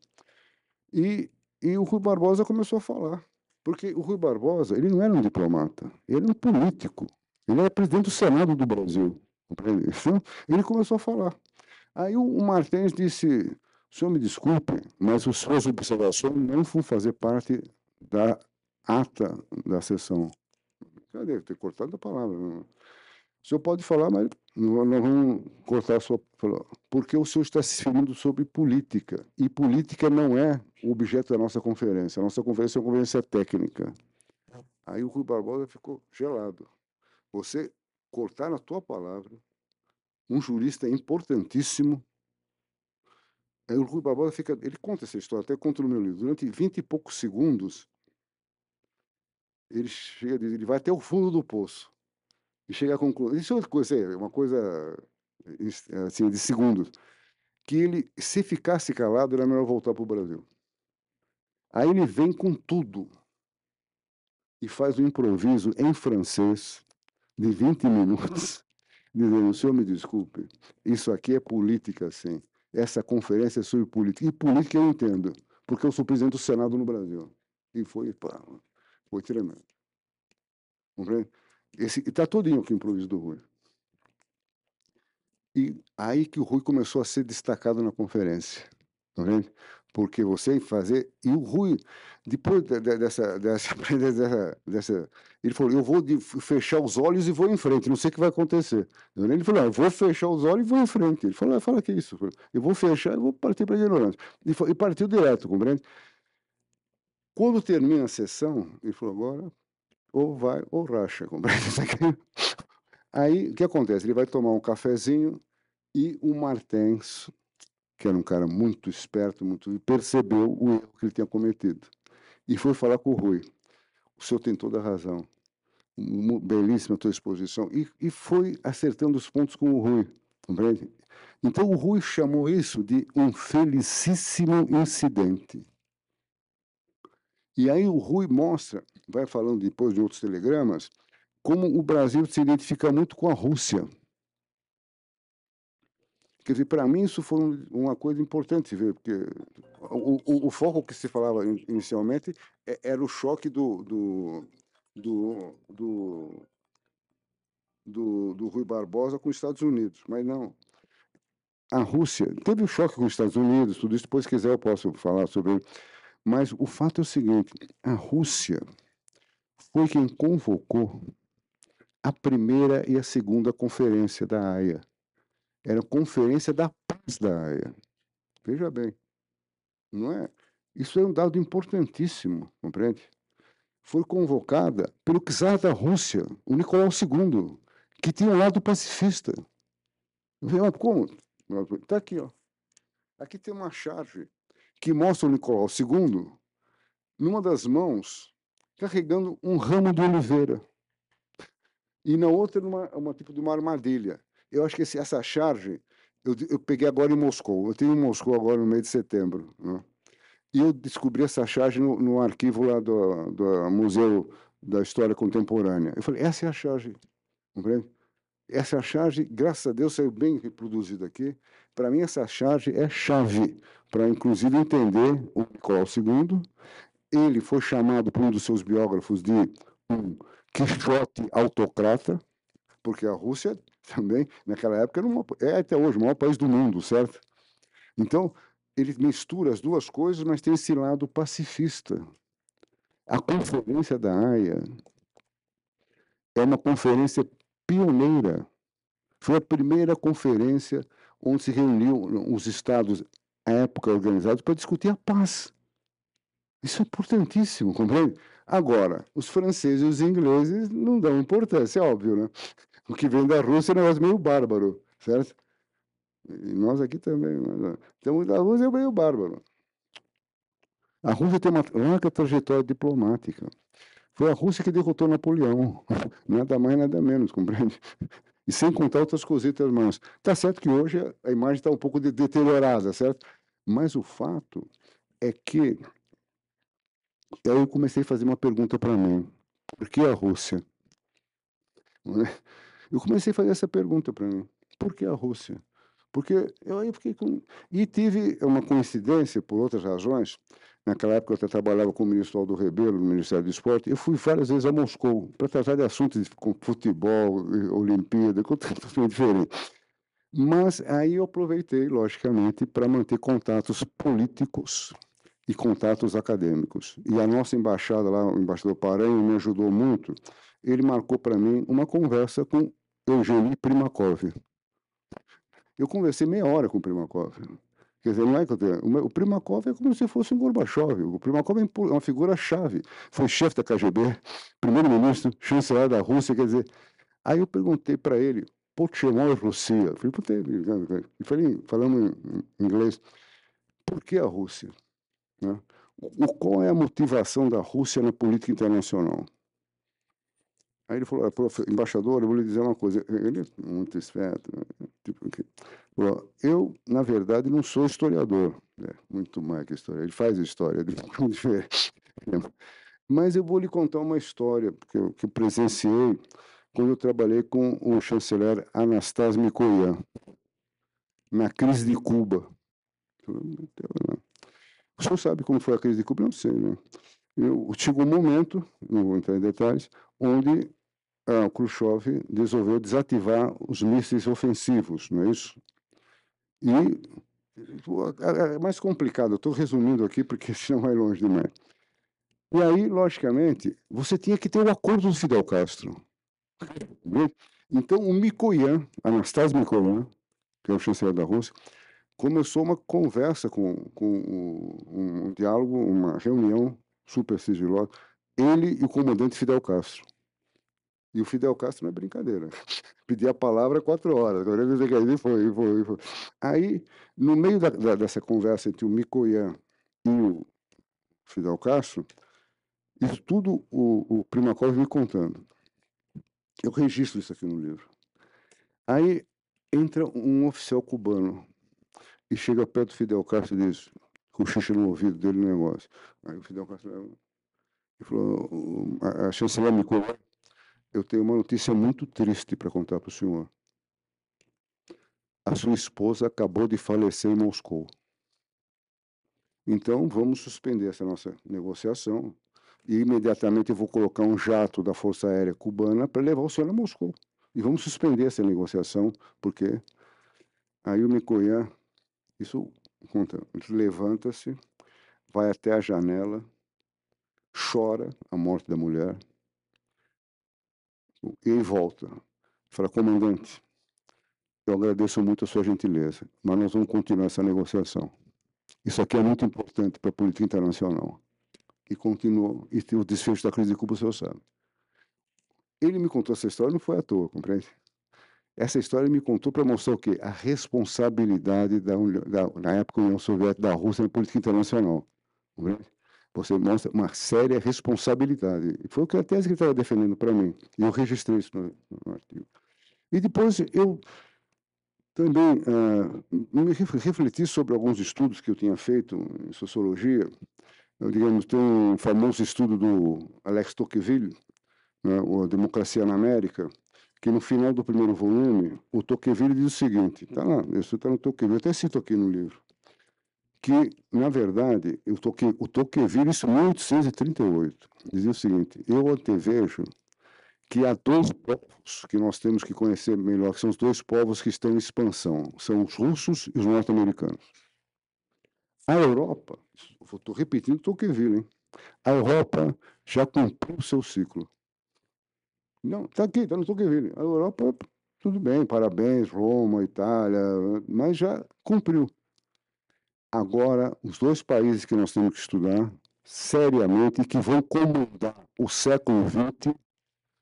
S2: E, e o Rui Barbosa começou a falar, porque o Rui Barbosa, ele não era um diplomata, ele era um político, ele era presidente do Senado do Brasil, então, ele começou a falar. Aí o, Martens disse, o senhor me desculpe, mas as suas observações não vão fazer parte da ata da sessão. Cadê? Ter cortado a palavra. Não. O senhor pode falar, mas não vamos cortar a sua. Porque o senhor está se referindo sobre política. E política não é o objeto da nossa conferência. A nossa conferência é uma conferência técnica. Aí o Rui Barbosa ficou gelado. Você cortar na tua palavra um jurista importantíssimo. Aí o Rui Barbosa fica. Ele conta essa história, até conta no meu livro. Durante vinte e poucos segundos, ele chega, ele vai até o fundo do poço e chega à conclusão. Isso é é uma coisa assim de segundos, que ele, se ficasse calado, era melhor voltar para o Brasil. Aí ele vem com tudo e faz um improviso em francês de 20 minutos, dizendo: senhor me desculpe, isso aqui é política, sim. Essa conferência é sobre política. E política eu entendo, porque eu sou presidente do Senado no Brasil. E foi, pá, foi tremendo. Compreende? Está todinho aqui o improviso do Rui. E aí que o Rui começou a ser destacado na conferência. Tá vendo? Porque você fazer. E o Rui, depois de, de, dessa, dessa, dessa, dessa. Ele falou: eu vou de, fechar os olhos e vou em frente, não sei o que vai acontecer. Ele falou: eu vou fechar os olhos e vou em frente. Ele falou: ah, fala que é isso. Eu vou fechar e vou partir para a ignorância. E, e partiu direto, compreende? Quando termina a sessão, ele falou: agora ou vai ou racha, compreende? Aí o que acontece? Ele vai tomar um cafezinho e o Martens, que era um cara muito esperto, muito percebeu o erro que ele tinha cometido e foi falar com o Rui. O senhor tem toda a razão. Belíssima a tua exposição. E, e foi acertando os pontos com o Rui. Compreende? Então o Rui chamou isso de um felicíssimo incidente. E aí o Rui mostra, vai falando depois de outros telegramas, como o Brasil se identifica muito com a Rússia. Quer dizer, para mim isso foi uma coisa importante ver, porque o, o, o foco que se falava inicialmente é, era o choque do, do, do, do, do, do Rui Barbosa com os Estados Unidos, mas não. A Rússia teve um choque com os Estados Unidos, tudo isso, depois se quiser eu posso falar sobre. Mas o fato é o seguinte, a Rússia foi quem convocou a primeira e a segunda conferência da AIA. Era a conferência da paz da AIA. Veja bem, não é? Isso é um dado importantíssimo, compreende? Foi convocada pelo czar da Rússia, o Nicolau II, que tinha um lado pacifista. Como? Está aqui, ó. Aqui tem uma charge que mostra o Nicolau II numa das mãos carregando um ramo de oliveira e na outra uma, uma tipo de uma armadilha. Eu acho que esse, essa charge eu, eu peguei agora em Moscou. Eu tenho em Moscou agora no mês de setembro. Né? E eu descobri essa charge no, no arquivo lá do, do, Museu da História Contemporânea. Eu falei, essa é a charge. Compreende? Essa charge, graças a Deus, saiu bem reproduzida aqui. Para mim, essa charge é chave para, inclusive, entender o Nicolau II. Ele foi chamado por um dos seus biógrafos de um Quixote autocrata, porque a Rússia também, naquela época, uma, é até hoje o maior país do mundo, certo? Então, ele mistura as duas coisas, mas tem esse lado pacifista. A Conferência da Haia é uma conferência pioneira. Foi a primeira conferência onde se reuniu os estados, à época, organizados para discutir a paz. Isso é importantíssimo, compreende? Agora, os franceses e os ingleses não dão importância, é óbvio, né? O que vem da Rússia é um negócio meio bárbaro, certo? E nós aqui também. Mas, então, a Rússia é meio bárbaro. A Rússia tem uma longa trajetória diplomática. Foi a Rússia que derrotou Napoleão. Nada mais, nada menos, compreende? E sem contar outras cositas mais. Tá certo que hoje a imagem está um pouco deteriorada, certo? Mas o fato é que aí eu comecei a fazer uma pergunta para mim. Por que a Rússia? Eu comecei a fazer essa pergunta para mim. Por que a Rússia? Porque eu aí fiquei com... E tive uma coincidência, por outras razões. Naquela época eu até trabalhava com o ministro Aldo Rebelo, no Ministério do Esporte. Eu fui várias vezes a Moscou para tratar de assuntos de futebol, Olimpíada, totalmente diferente. Mas aí eu aproveitei, logicamente, para manter contatos políticos e contatos acadêmicos. E a nossa embaixada lá, o embaixador Paranho, me ajudou muito. Ele marcou para mim uma conversa com Eugênio Primakov. Eu conversei meia hora com o Primakov. Quer dizer, não é que eu tenho, o Primakov é como se fosse um Gorbachev. O Primakov é uma figura-chave. Foi chefe da KGB, primeiro-ministro, chanceler da Rússia. Quer dizer, aí eu perguntei para ele, Pochemon Rússia. Falei, falei, falando em inglês, por que a Rússia? Né? O, qual é a motivação da Rússia na política internacional? Aí ele falou, embaixador, eu vou lhe dizer uma coisa. Ele é muito esperto. Né? Tipo, falou, eu, na verdade, não sou historiador. Né? Muito mais que história. Ele faz história, de. Mas eu vou lhe contar uma história que eu, que eu presenciei quando eu trabalhei com o chanceler Anastas Mikoyan, na crise de Cuba. O senhor sabe como foi a crise de Cuba? Não sei, né? Eu, chegou um momento, não vou entrar em detalhes, onde ah, Khrushchev resolveu desativar os mísseis ofensivos, não é isso? E é mais complicado, estou resumindo aqui porque senão vai longe demais. E aí, logicamente, você tinha que ter o acordo do Fidel Castro. Então, o Mikoyan, Anastas Mikoyan, que é o chanceler da Rússia, começou uma conversa com, com um, um diálogo, uma reunião super sigilosa, ele e o comandante Fidel Castro. E o Fidel Castro não é brincadeira. Pedia a palavra quatro horas. Foi, foi, foi. Aí, no meio da, da, dessa conversa entre o Mikoyan e o Fidel Castro, isso tudo o, o Primakov me contando. Eu registro isso aqui no livro. Aí entra um oficial cubano e chega perto do Fidel Castro e diz, xixi no ouvido dele no negócio. Aí o Fidel Castro ele falou, a, chanceler me colocou, eu tenho uma notícia muito triste para contar para o senhor. A sua esposa acabou de falecer em Moscou. Então, vamos suspender essa nossa negociação e imediatamente eu vou colocar um jato da Força Aérea Cubana para levar o senhor a Moscou. E vamos suspender essa negociação, porque aí o Mikoyan, isso levanta-se, vai até a janela, chora a morte da mulher, e volta. Fala, comandante, eu agradeço muito a sua gentileza, mas nós vamos continuar essa negociação. Isso aqui é muito importante para a política internacional e continuou, e o desfecho da crise de Cuba, o senhor sabe. Ele me contou essa história, não foi à toa, compreende? Essa história me contou para mostrar o quê? A responsabilidade da, da, na época União Soviética da Rússia na política internacional. Compreende? Você mostra uma séria responsabilidade. E foi o que a tese que ele estava defendendo para mim. E eu registrei isso no, no, artigo. E depois eu também uh, refleti sobre alguns estudos que eu tinha feito em sociologia digamos, tem um famoso estudo do Alex Tocqueville, né, a Democracia na América, que no final do primeiro volume, o Tocqueville diz o seguinte, está lá, isso está no Tocqueville, eu até cito aqui no livro, que, na verdade, o, Tocqueville, o Tocqueville, isso em 1838, dizia o seguinte, eu antevejo que há dois povos que nós temos que conhecer melhor, que são os dois povos que estão em expansão, são os russos e os norte-americanos. A Europa, estou repetindo Tocqueville, hein? a Europa já cumpriu o seu ciclo. Não, está aqui, está no Tocqueville. A Europa, tudo bem, parabéns, Roma, Itália, mas já cumpriu. Agora, os dois países que nós temos que estudar seriamente e que vão comandar o século XX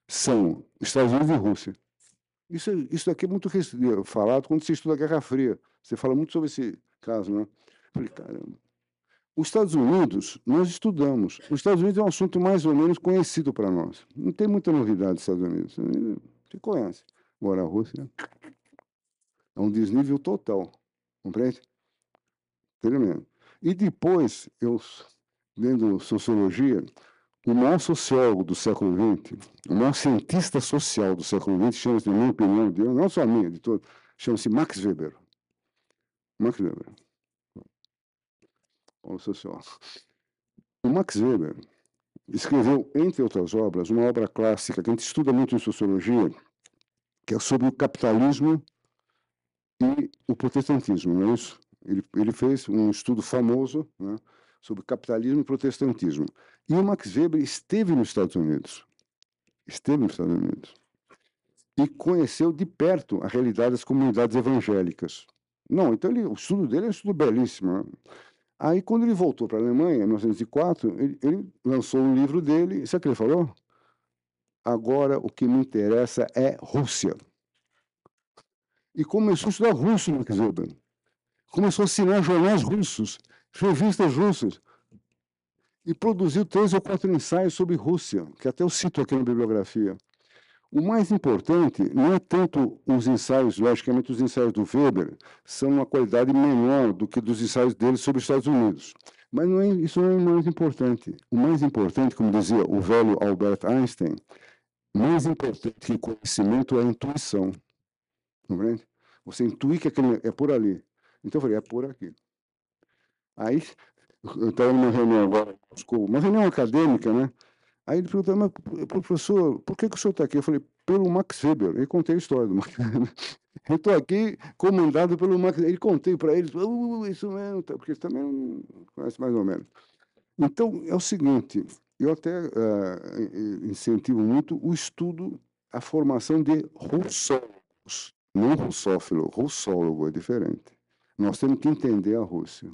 S2: são Estados Unidos e Rússia. Isso, isso aqui é muito falado quando se estuda a Guerra Fria. Você fala muito sobre esse caso, né? Falei, caramba. Os Estados Unidos, nós estudamos. Os Estados Unidos é um assunto mais ou menos conhecido para nós. Não tem muita novidade dos Estados Unidos. Você conhece. Agora a Rússia é um desnível total. Compreende? Tremendo. E depois, eu, dentro sociologia, o maior sociólogo do século XX, o maior cientista social do século XX, chama-se, na minha opinião, não só a minha, de todo, chama-se Max Weber. Max Weber o sociólogo. O Max Weber escreveu, entre outras obras, uma obra clássica que a gente estuda muito em sociologia, que é sobre o capitalismo e o protestantismo, não é isso? Ele, ele fez um estudo famoso né, sobre capitalismo e protestantismo. E o Max Weber esteve nos Estados Unidos. Esteve nos Estados Unidos. E conheceu de perto a realidade das comunidades evangélicas. Não, então ele, o estudo dele é um estudo belíssimo. Né? Aí, quando ele voltou para a Alemanha, em 1904, ele, ele lançou um livro dele. Sabe o que ele falou? Agora o que me interessa é Rússia. E começou a estudar russo no Weber. Começou a assinar jornais russos, revistas russas. E produziu três ou quatro ensaios sobre Rússia, que até eu cito aqui na bibliografia. O mais importante não é tanto os ensaios, logicamente os ensaios do Weber são uma qualidade menor do que dos ensaios dele sobre os Estados Unidos. Mas não é, isso não é o mais importante. O mais importante, como dizia o velho Albert Einstein, mais importante que conhecimento é a intuição. Compreende? Você intui que aquele é por ali. Então eu falei, é por aqui. Aí, eu estava numa reunião agora, uma reunião acadêmica, né? Aí ele perguntou, mas professor, por que, que o senhor está aqui? Eu falei, pelo Max Weber. Ele contei a história do Max Weber. Eu estou aqui comandado pelo Max Ele contei para ele, uh, isso mesmo, tá", porque ele também não conhece mais ou menos. Então, é o seguinte, eu até uh, incentivo muito o estudo, a formação de russólogos, não russófilo, russólogo é diferente. Nós temos que entender a Rússia.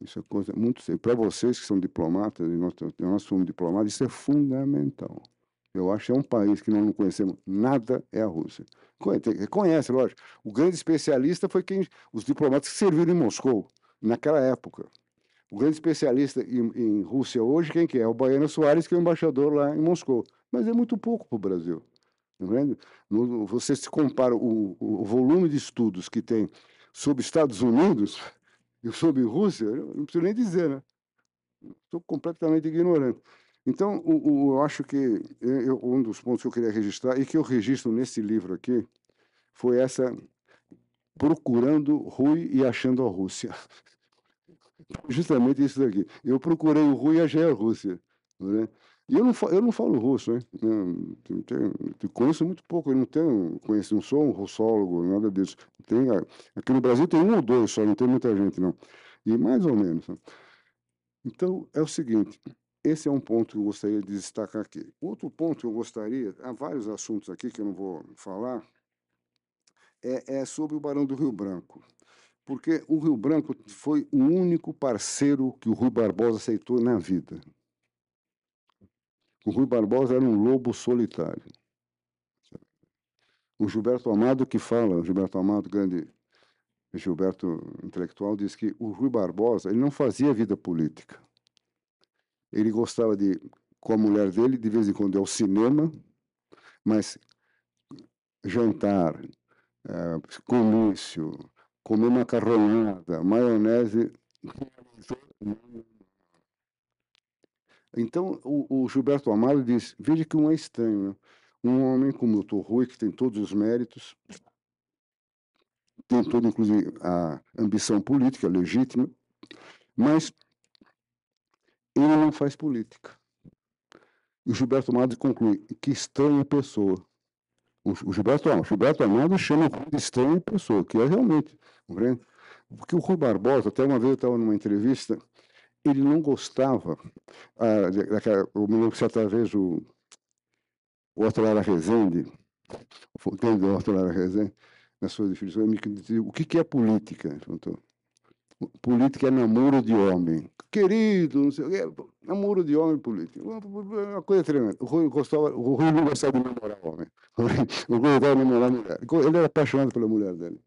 S2: Isso é coisa muito séria. Para vocês que são diplomatas, nós, nós somos diplomatas, isso é fundamental. Eu acho que é um país que nós não conhecemos nada, é a Rússia. Conhece, conhece, lógico. O grande especialista foi quem os diplomatas que serviram em Moscou, naquela época. O grande especialista em, em Rússia hoje, quem que é? O Baiano Soares, que é o embaixador lá em Moscou. Mas é muito pouco para o Brasil. Tá você se compara o, o volume de estudos que tem sobre Estados Unidos, e sobre Rússia, não preciso nem dizer, né? Estou completamente ignorante. Então, o, o, eu acho que eu, um dos pontos que eu queria registrar, e que eu registro nesse livro aqui, foi essa procurando Rui e achando a Rússia. Justamente isso daqui. Eu procurei o Rui e achei a Rússia. Né? E eu não, eu não falo russo? Eu, tenho, eu conheço muito pouco, eu não tenho, conheço, não sou um russólogo, nada disso. Tem, aqui no Brasil tem um ou dois só, não tem muita gente, não. E mais ou menos. Né? Então, é o seguinte, esse é um ponto que eu gostaria de destacar aqui. Outro ponto que eu gostaria, há vários assuntos aqui que eu não vou falar, é, é sobre o Barão do Rio Branco. Porque o Rio Branco foi o único parceiro que o Rui Barbosa aceitou na vida. O Rui Barbosa era um lobo solitário. O Gilberto Amado que fala, o Gilberto Amado, grande Gilberto intelectual, diz que o Rui Barbosa ele não fazia vida política. Ele gostava de, com a mulher dele, de vez em quando, ao cinema, mas jantar, é, comício, comer macarronada, maionese, então, o, o Gilberto Amado diz: veja que um é estranho, né? um homem como o doutor Rui, que tem todos os méritos, tem toda, inclusive, a ambição política legítima, mas ele não faz política. E o Gilberto Amado conclui: que estranha pessoa. O Gilberto, o Gilberto Amado chama de estranha pessoa, que é realmente, compreende? Porque o Rui Barbosa, até uma vez eu estava numa entrevista, ele não gostava, ah, daquela, eu me que certa vez o, o Otto Lara Rezende, o Otto Lara Rezende, na sua definição, me dizia, o que, que é política? Perguntou. Política é namoro de homem. Querido, não sei o que, namoro de homem político. Uma coisa tremenda. O Rui, gostava, o Rui não gostava de namorar homem. O Rui gostava de namorar mulher. Ele era apaixonado pela mulher dele.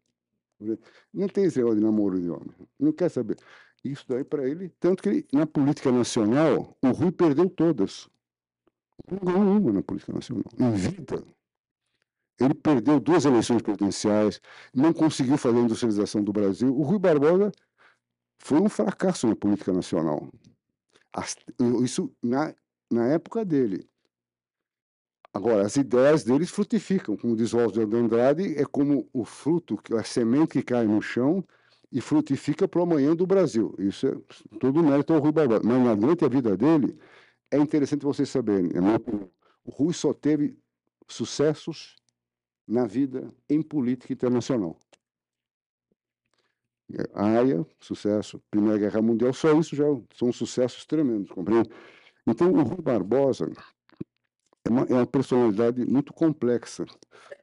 S2: Não tem esse negócio de namoro de homem. Não quer saber. Isso daí para ele, tanto que ele, na política nacional, o Rui perdeu todas. Não ganhou uma na política nacional. Em vida. Ele perdeu duas eleições presidenciais, não conseguiu fazer a industrialização do Brasil. O Rui Barbosa foi um fracasso na política nacional. Isso na, na época dele. Agora, as ideias deles frutificam, como diz Oswald de Andrade, é como o fruto, a semente que cai no chão e frutifica para o amanhã do Brasil. Isso é todo mérito ao Rui Barbosa. Mas na durante a vida dele, é interessante vocês saberem, o Rui só teve sucessos na vida em política internacional. A AIA, sucesso, Primeira Guerra Mundial, só isso já são sucessos tremendos, compreende? Então, o Rui Barbosa é uma, é uma personalidade muito complexa,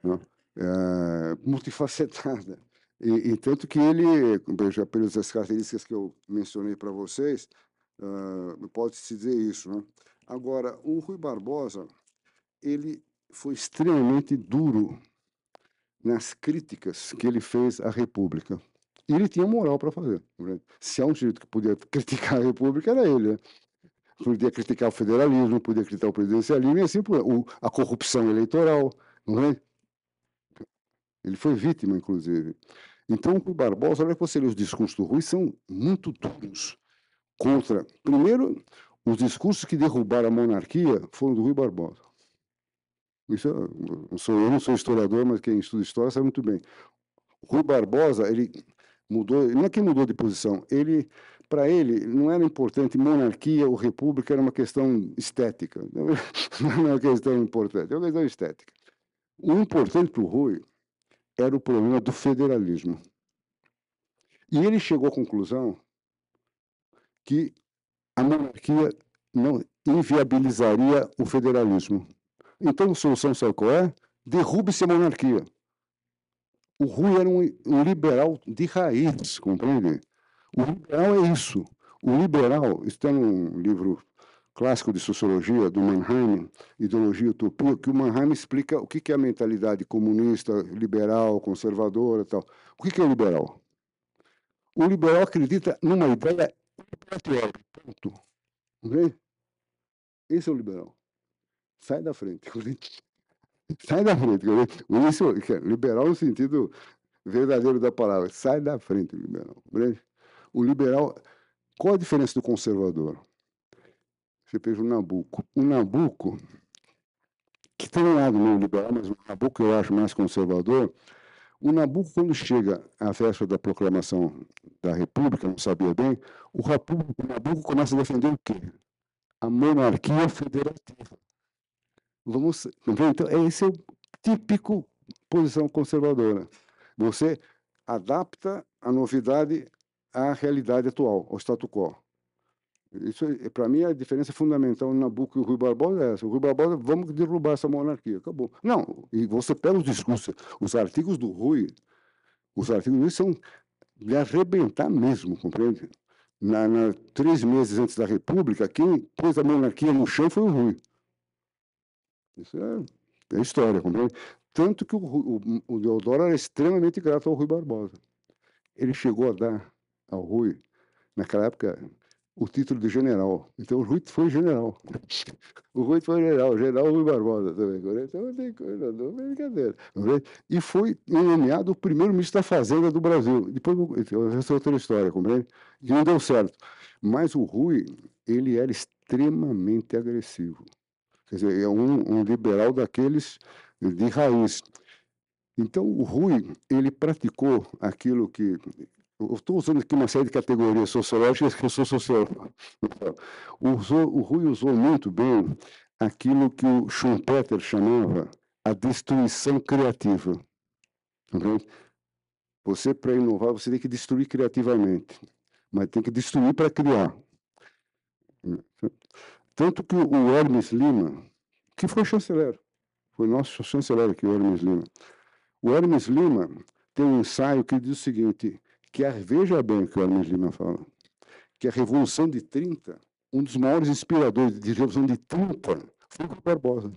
S2: né? é, multifacetada. E, e, tanto que ele, já pelas características que eu mencionei para vocês, uh, pode-se dizer isso. Né? Agora, o Rui Barbosa, ele foi extremamente duro nas críticas que ele fez à República. E ele tinha moral para fazer. Né? Se há um jeito que podia criticar a República, era ele. Né? podia criticar o federalismo, podia criticar o presidencialismo, e assim o, a corrupção eleitoral, não é? Ele foi vítima, inclusive. Então, o Barbosa, olha que você lê os discursos do Rui, são muito duros contra. Primeiro, os discursos que derrubaram a monarquia foram do Rui Barbosa. Isso, eu, sou, eu não sou historiador, mas quem estuda história sabe muito bem. Rui Barbosa, ele mudou, não é que mudou de posição, ele, para ele, não era importante monarquia ou república, era uma questão estética. Não é uma questão importante, é uma questão estética. O importante para o Rui era o problema do federalismo. E ele chegou à conclusão que a monarquia não inviabilizaria o federalismo. Então, a solução sabe qual é? Derrube-se a monarquia. O Rui era um, liberal de raiz, compreende? O liberal é isso. O liberal, está num livro clássico de sociologia do Mannheim, Ideologia e Utopia, que o Mannheim explica o que é a mentalidade comunista, liberal, conservadora e tal. O que é o liberal? O liberal acredita numa ideia teórica, ponto. Esse é o liberal. Sai da frente. Sai da frente. Isso, liberal no sentido verdadeiro da palavra. Sai da frente, liberal. O liberal, qual a diferença do conservador? Fez o Nabucco. O Nabucco, que tem um lado meio liberal, mas o Nabucco eu acho mais conservador. O Nabucco, quando chega à festa da proclamação da República, não sabia bem, o, o Nabucco começa a defender o quê? A monarquia federativa. Vamos, então, esse é o típico posição conservadora. Você adapta a novidade à realidade atual, ao status quo. Isso, para mim, a diferença fundamental no Nabucco e o Rui Barbosa é essa. O Rui Barbosa, vamos derrubar essa monarquia, acabou. Não, e você pega os discursos, os artigos do Rui, os artigos do Rui são de arrebentar mesmo, compreende? Na, na, três meses antes da República, quem pôs a monarquia no chão foi o Rui. Isso é, é história, compreende? Tanto que o, o, o Deodoro era extremamente grato ao Rui Barbosa. Ele chegou a dar ao Rui, naquela época, o título de general. Então o Rui foi general. O Rui foi general, general Rui Barbosa também. Então tem coisa, não brincadeira. E foi nomeado o primeiro ministro da Fazenda do Brasil. Depois, essa é outra história, compreende? Que não deu certo. Mas o Rui, ele era extremamente agressivo. Quer dizer, é um, um liberal daqueles de raiz. Então, o Rui, ele praticou aquilo que eu estou usando aqui uma série de categorias sociológicas que eu sou sociólogo. Usou, o Rui usou muito bem aquilo que o Schumpeter chamava a destruição criativa. Você, para inovar, você tem que destruir criativamente, mas tem que destruir para criar. Tanto que o Hermes Lima, que foi chanceler, foi nosso chanceler aqui, o Hermes Lima. O Hermes Lima tem um ensaio que diz o seguinte: que a, veja bem o que o Hermes Lima fala, que a Revolução de 30, um dos maiores inspiradores de Revolução de 30 foi o Barbosa.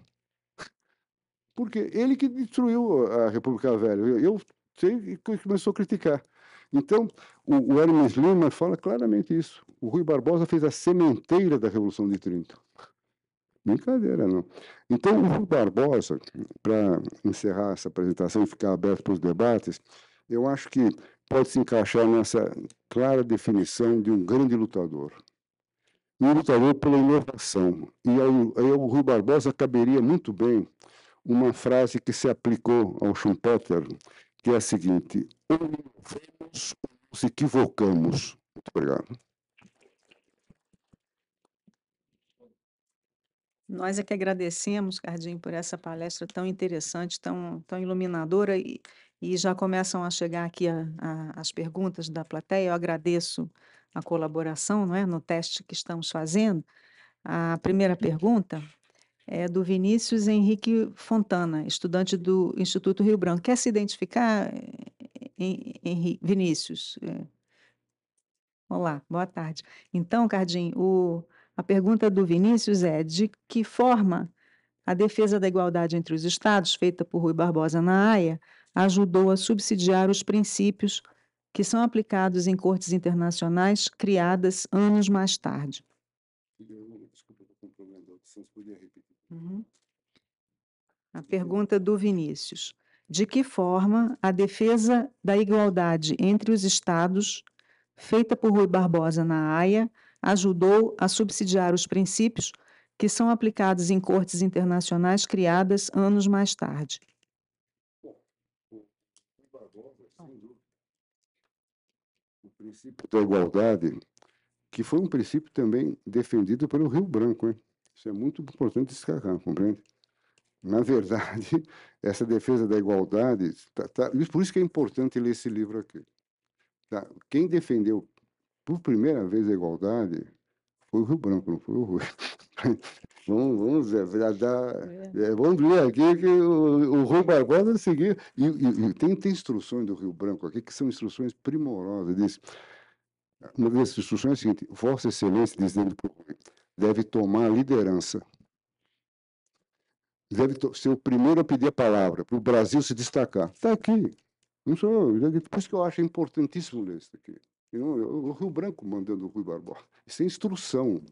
S2: Porque ele que destruiu a República Velha. Eu sei que começou a criticar. Então, o Hermes Lima fala claramente isso. O Rui Barbosa fez a sementeira da Revolução de 30. Brincadeira, não. Então, o Rui Barbosa, para encerrar essa apresentação e ficar aberto para os debates, eu acho que pode se encaixar nessa clara definição de um grande lutador. Um lutador pela inovação. E aí, aí o Rui Barbosa caberia muito bem uma frase que se aplicou ao Schumpeter, que é a seguinte: ou inovamos ou nos equivocamos. Muito obrigado.
S1: Nós é que agradecemos, Cardim, por essa palestra tão interessante, tão, tão iluminadora e, e já começam a chegar aqui a, a, as perguntas da plateia. Eu agradeço a colaboração não é, no teste que estamos fazendo. A primeira pergunta é do Vinícius Henrique Fontana, estudante do Instituto Rio Branco. Quer se identificar, Henrique, Vinícius? É. Olá, boa tarde. Então, Cardim, o, a pergunta do Vinícius é: de que forma a defesa da igualdade entre os Estados, feita por Rui Barbosa na AIA, ajudou a subsidiar os princípios que são aplicados em cortes internacionais criadas anos mais tarde.
S2: Santos podia repetir.
S1: Uhum. A pergunta do Vinícius. De que forma a defesa da igualdade entre os Estados, feita por Rui Barbosa na Haia, ajudou a subsidiar os princípios que são aplicados em cortes internacionais criadas anos mais tarde?
S2: O princípio da igualdade, que foi um princípio também defendido pelo Rio Branco, hein? Isso é muito importante destacar, compreende? Na verdade, essa defesa da igualdade, tá, tá, por isso que é importante ler esse livro aqui. Tá? Quem defendeu por primeira vez a igualdade foi o Rio Branco, não foi o Rui. vamos, vamos, já dá, é. vamos ver aqui que o, o Rui Barbosa seguiu. E, e, e, tem, tem instruções do Rio Branco aqui que são instruções primorosas. Diz, uma das instruções é a seguinte: Vossa Excelência, dizendo para o Rui, deve tomar a liderança deve ser o primeiro a pedir a palavra, para o Brasil se destacar. Está aqui. Não sou eu. Por isso que eu acho importantíssimo ler isso aqui. O Rio Branco mandando o Rui Barbosa. Isso é instrução.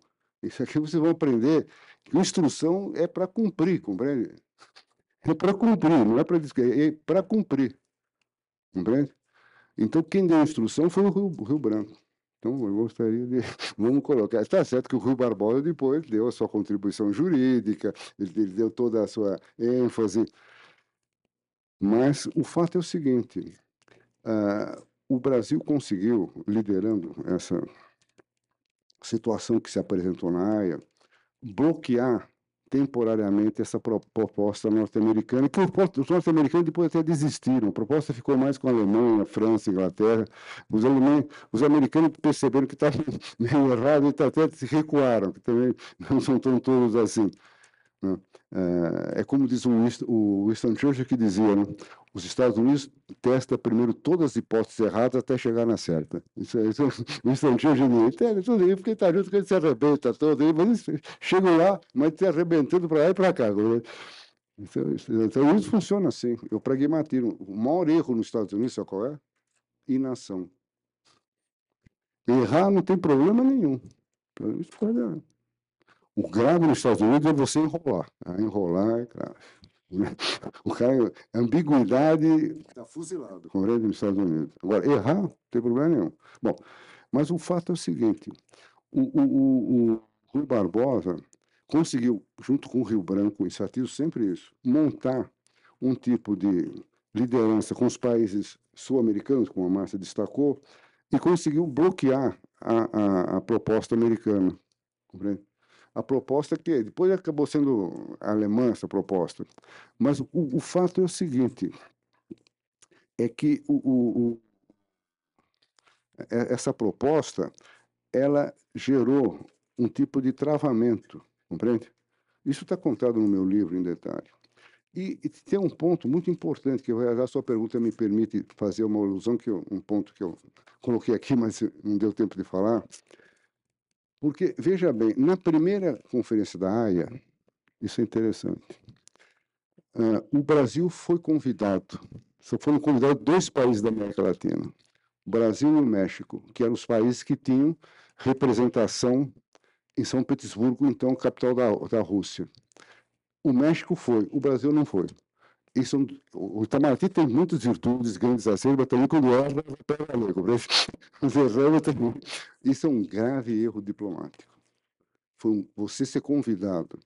S2: Isso aqui vocês vão aprender que instrução é para cumprir, compreende? É para cumprir, não é para é para cumprir. Compreende? Então, quem deu a instrução foi o Rio, o Rio Branco. Então, eu gostaria de. Vamos colocar. Está certo que o Rui Barbosa depois deu a sua contribuição jurídica, ele, ele deu toda a sua ênfase. Mas o fato é o seguinte: uh, o Brasil conseguiu, liderando essa situação que se apresentou na AIA, bloquear temporariamente essa proposta norte-americana, que os norte-americanos depois até desistiram. A proposta ficou mais com a Alemanha, França, Inglaterra. Os, alemães, os americanos perceberam que estava meio errado e até se recuaram, que também não são tão todos assim. Né? É, é como diz o Winston Churchill que dizia, né? os Estados Unidos testa primeiro todas as hipóteses erradas até chegar na certa. Isso, isso, o Winston Churchill dizia, tudo aí, porque está junto que ele se arrebenta todo, aí, mas chegam lá, mas se arrebentando para lá e para cá. Então isso, funciona assim, o pragmatismo. O maior erro nos Estados Unidos, sabe qual é? Inação. Errar não tem problema nenhum. Isso pode o grave nos Estados Unidos é você enrolar. Ah, enrolar é grave. O cara, ambiguidade, está fuzilado, compreende, nos Estados Unidos. Agora, errar, não tem problema nenhum. Bom, mas o fato é o seguinte: o, o, o, Rui Barbosa conseguiu, junto com o Rio Branco, enfatizo sempre isso, montar um tipo de liderança com os países sul-americanos, como a Márcia destacou, e conseguiu bloquear a, a, a proposta americana. Compreende? A proposta que depois acabou sendo alemã essa proposta. Mas o, o fato é o seguinte, é que o, o, é, essa proposta ela gerou um tipo de travamento, compreende? Isso está contado no meu livro em detalhe. E, e, tem um ponto muito importante que a sua pergunta me permite fazer uma alusão que eu, um ponto que eu coloquei aqui, mas não deu tempo de falar, porque, veja bem, na primeira conferência da AIA, isso é interessante, uh, o Brasil foi convidado, só foram convidados dois países da América Latina, Brasil e México, que eram os países que tinham representação em São Petersburgo, então capital da, da Rússia. O México foi, o Brasil não foi. Isso, o Itamaraty tem muitas virtudes grandes assim, mas também quando erra, pega a lei. Isso é um grave erro diplomático. Foi um, você ser convidado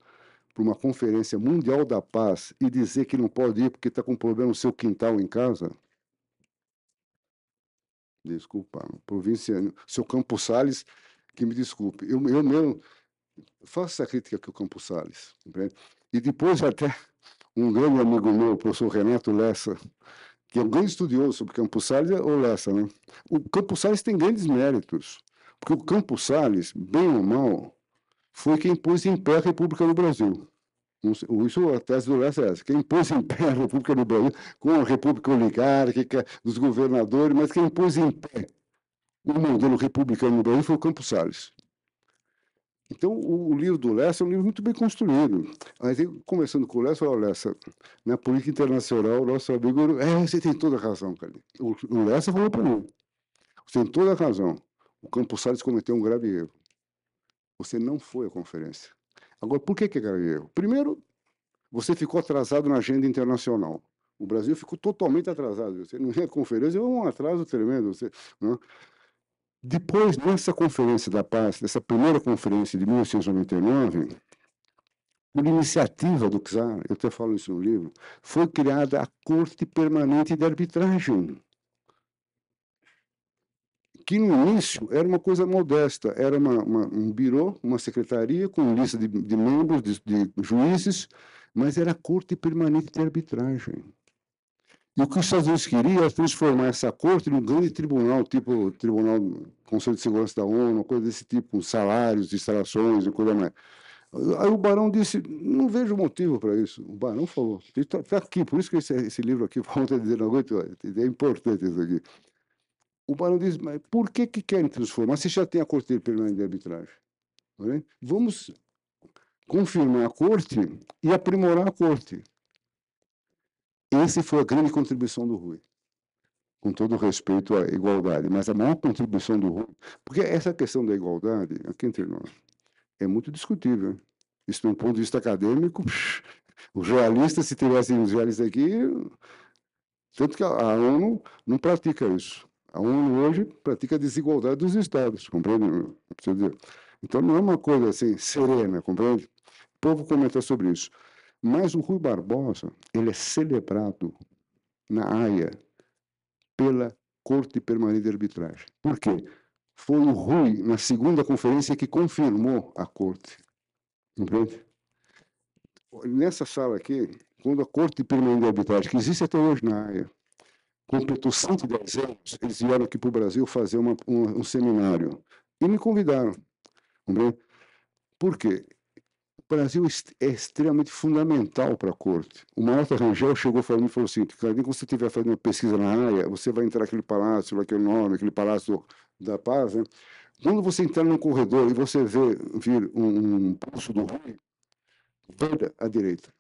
S2: para uma conferência mundial da paz e dizer que não pode ir porque está com problema no seu quintal em casa. Desculpa, provinciano. Seu Campos Salles, que me desculpe. Eu, eu mesmo faço essa crítica aqui ao Campos Salles. E depois até um grande amigo meu, o professor Renato Lessa, que é um grande estudioso sobre Campos Salles, ou Lessa, né? O Campos Salles tem grandes méritos, porque o Campos Salles, bem ou mal, foi quem pôs em pé a República no Brasil. Isso, a tese do Lessa é essa. Quem pôs em pé a República no Brasil, com a República Oligárquica, dos governadores, mas quem pôs em pé o modelo republicano no Brasil foi o Campos Salles. Então, o, livro do Lessa é um livro muito bem construído. Mas, conversando com o Lessa, falei, Lessa, na política internacional, nosso amigo, é, você tem toda a razão, cara. O, Lessa falou para mim, você tem toda a razão. O Campos Salles cometeu um grave erro. Você não foi à conferência. Agora, por que, que é grave erro? Primeiro, você ficou atrasado na agenda internacional. O Brasil ficou totalmente atrasado. Você não tinha conferência, é um atraso tremendo. Você, não? Né? Depois, nessa conferência da paz, dessa primeira conferência de 1999, por iniciativa do czar, eu até falo isso no livro, foi criada a Corte Permanente de Arbitragem, que no início era uma coisa modesta, era uma, uma, um birô, uma secretaria com lista de, de membros, de, de, juízes, mas era a Corte Permanente de Arbitragem. E o que os Estados Unidos queria era transformar essa corte num grande tribunal, tipo Tribunal Conselho de Segurança da ONU, coisa desse tipo, salários, instalações e coisa mais. Aí o Barão disse, não vejo motivo para isso. O Barão falou, está tá aqui, por isso que esse, esse livro aqui, a dizer, não aguento, é importante isso aqui. O Barão disse, mas por que, que querem transformar? Se já tem a Corte Permanente de Arbitragem. É? Vamos confirmar a Corte e aprimorar a Corte. Essa foi a grande contribuição do Rui. Com todo respeito à igualdade, mas a maior contribuição do Rui, porque essa questão da igualdade, aqui entre nós, é muito discutível. Isso, um ponto de vista acadêmico, os jornalistas, se tivessem os jornalistas aqui, tanto que a ONU não pratica isso. A ONU hoje pratica a desigualdade dos Estados, compreende? Então não é uma coisa assim serena, compreende? O povo comenta sobre isso. Mas o Rui Barbosa, ele é celebrado na Haia pela Corte Permanente de Arbitragem. Por quê? foi o Rui, na segunda conferência, que confirmou a corte. Entende? Nessa sala aqui, quando a Corte Permanente de Arbitragem, que existe até hoje na área, completou 110 anos, eles vieram aqui para o Brasil fazer uma, um, um, seminário. E me convidaram. Por quê? Brasil é extremamente fundamental para a corte. O Marta Rangel chegou falando e falou assim: quando você estiver fazendo uma pesquisa na área, você vai entrar naquele palácio, aquele nome, aquele palácio da paz, né? quando você entrar num corredor e você vê vir um, um pulso do Rui, vira à direita.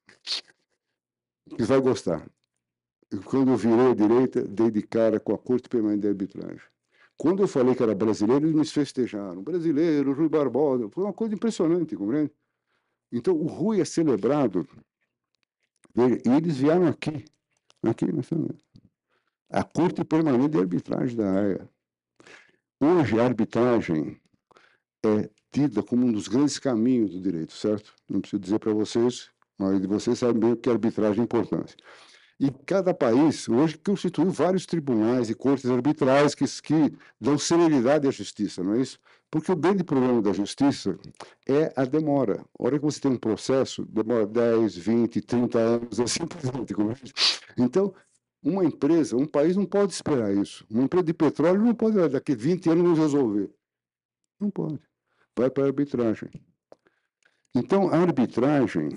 S2: Você vai gostar. Quando eu virei à direita, dei de cara com a Corte Permanente de Arbitragem. Quando eu falei que era brasileiro, eles me festejaram. Brasileiro, Rui Barbosa. Foi uma coisa impressionante, compreende? Então, o Rui é celebrado. E eles vieram aqui. Aqui, nessa. A Corte Permanente de Arbitragem da AIA. Hoje, a arbitragem é tida como um dos grandes caminhos do direito, certo? Não preciso dizer para vocês, mas vocês sabem bem o que é arbitragem é importante. E cada país hoje constituiu vários tribunais e cortes arbitrais que, que dão celeridade à justiça, não é isso? Porque o grande problema da justiça é a demora. A hora que você tem um processo, demora 10, 20, 30 anos, assim por diante. Então, uma empresa, um país não pode esperar isso. Uma empresa de petróleo não pode, daqui a 20 anos, nos resolver. Não pode. Vai para a arbitragem. Então, a arbitragem,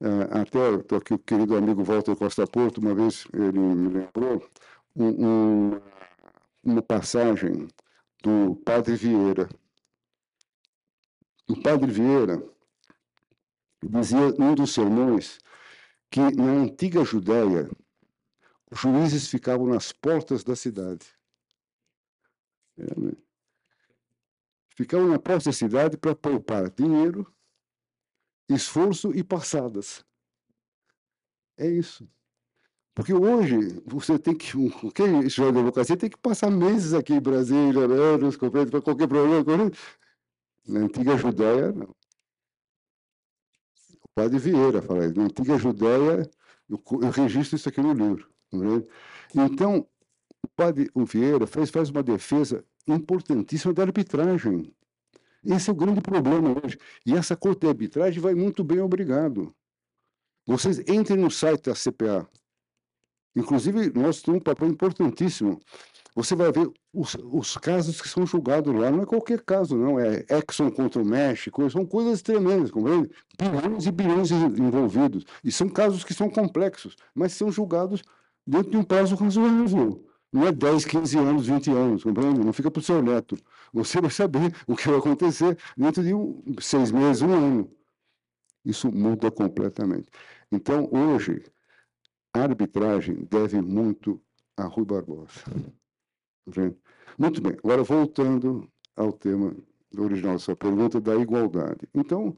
S2: eh, até aqui o querido amigo Walter Costa Porto, uma vez ele me lembrou um, um, uma passagem do Padre Vieira. O Padre Vieira dizia num dos sermões que na antiga Judéia, os juízes ficavam nas portas da cidade. É, né? Ficavam na porta da cidade para poupar dinheiro, esforço e passadas. É isso. Porque hoje você tem que, quem estuda democracia tem que passar meses aqui em Brasília, anos, para qualquer problema. Na antiga Judéia, não. O padre Vieira fala isso. Na antiga Judéia, eu, eu registro isso aqui no livro. Então, o padre Vieira faz, faz uma defesa importantíssima da arbitragem. Esse é o grande problema hoje. E essa corte de arbitragem vai muito bem, obrigado. Vocês entrem no site da CPA. Inclusive, nós temos um papel importantíssimo. Você vai ver os, os casos que são julgados lá. Não é qualquer caso, não. É Exxon contra o México. São coisas tremendas, compreende? Bilhões e bilhões envolvidos. E são casos que são complexos, mas são julgados dentro de um prazo razoável. Não é 10, 15 anos, 20 anos, compreende? Não fica para o seu neto. Você vai saber o que vai acontecer dentro de um, seis meses, um ano. Isso muda completamente. Então, hoje, a arbitragem deve muito a Rui Barbosa. Compreende? Muito bem. Agora, voltando ao tema original da sua pergunta, da igualdade. Então,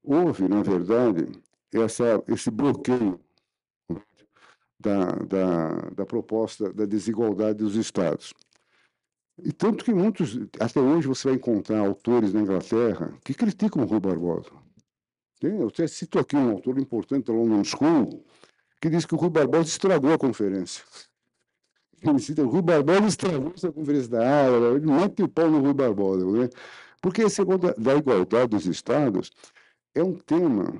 S2: houve, na verdade, essa, esse bloqueio da, da, da proposta da desigualdade dos Estados. E tanto que muitos, até hoje você vai encontrar autores na Inglaterra que criticam o Rui Barbosa. Eu até cito aqui um autor importante da London School, que diz que o Rui Barbosa estragou a conferência. Ele cita, o Rui Barbosa estragou essa conferência da área, ele mete o pau no Rui Barbosa. Né? Porque esse negócio da igualdade dos Estados é um tema,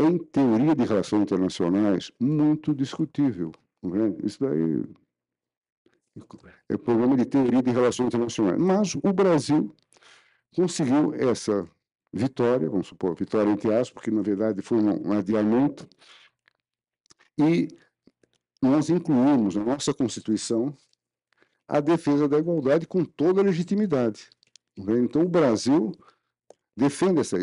S2: em teoria de relações internacionais, muito discutível. É? Isso daí é problema de teoria de relações internacionais. Mas o Brasil conseguiu essa vitória, vamos supor, vitória entre aspas, porque na verdade foi um adiamento, e nós incluímos na nossa Constituição a defesa da igualdade com toda a legitimidade. Então, o Brasil defende essa,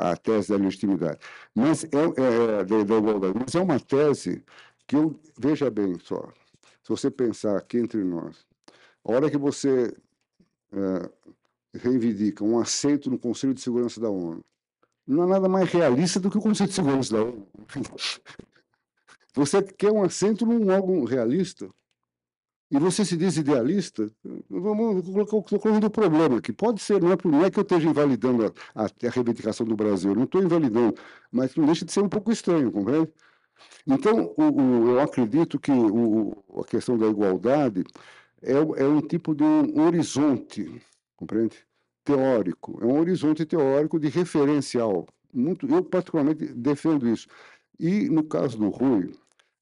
S2: a tese da legitimidade, mas é, é, da, da igualdade, mas é uma tese que eu veja bem só. Se você pensar aqui entre nós, a hora que você é, reivindica um assento no Conselho de Segurança da ONU, não há nada mais realista do que o Conselho de Segurança da ONU. Você quer um assento num órgão realista e você se diz idealista, vamos colocar o problema aqui. Pode ser, não é, não é que eu esteja invalidando a, a, reivindicação do Brasil, não estou invalidando, mas não deixa de ser um pouco estranho, compreende? Então, o, o, eu acredito que o, a questão da igualdade é, é um tipo de um horizonte, compreende? Teórico, é um horizonte teórico de referencial. Muito, eu, particularmente, defendo isso. E, no caso do Rui,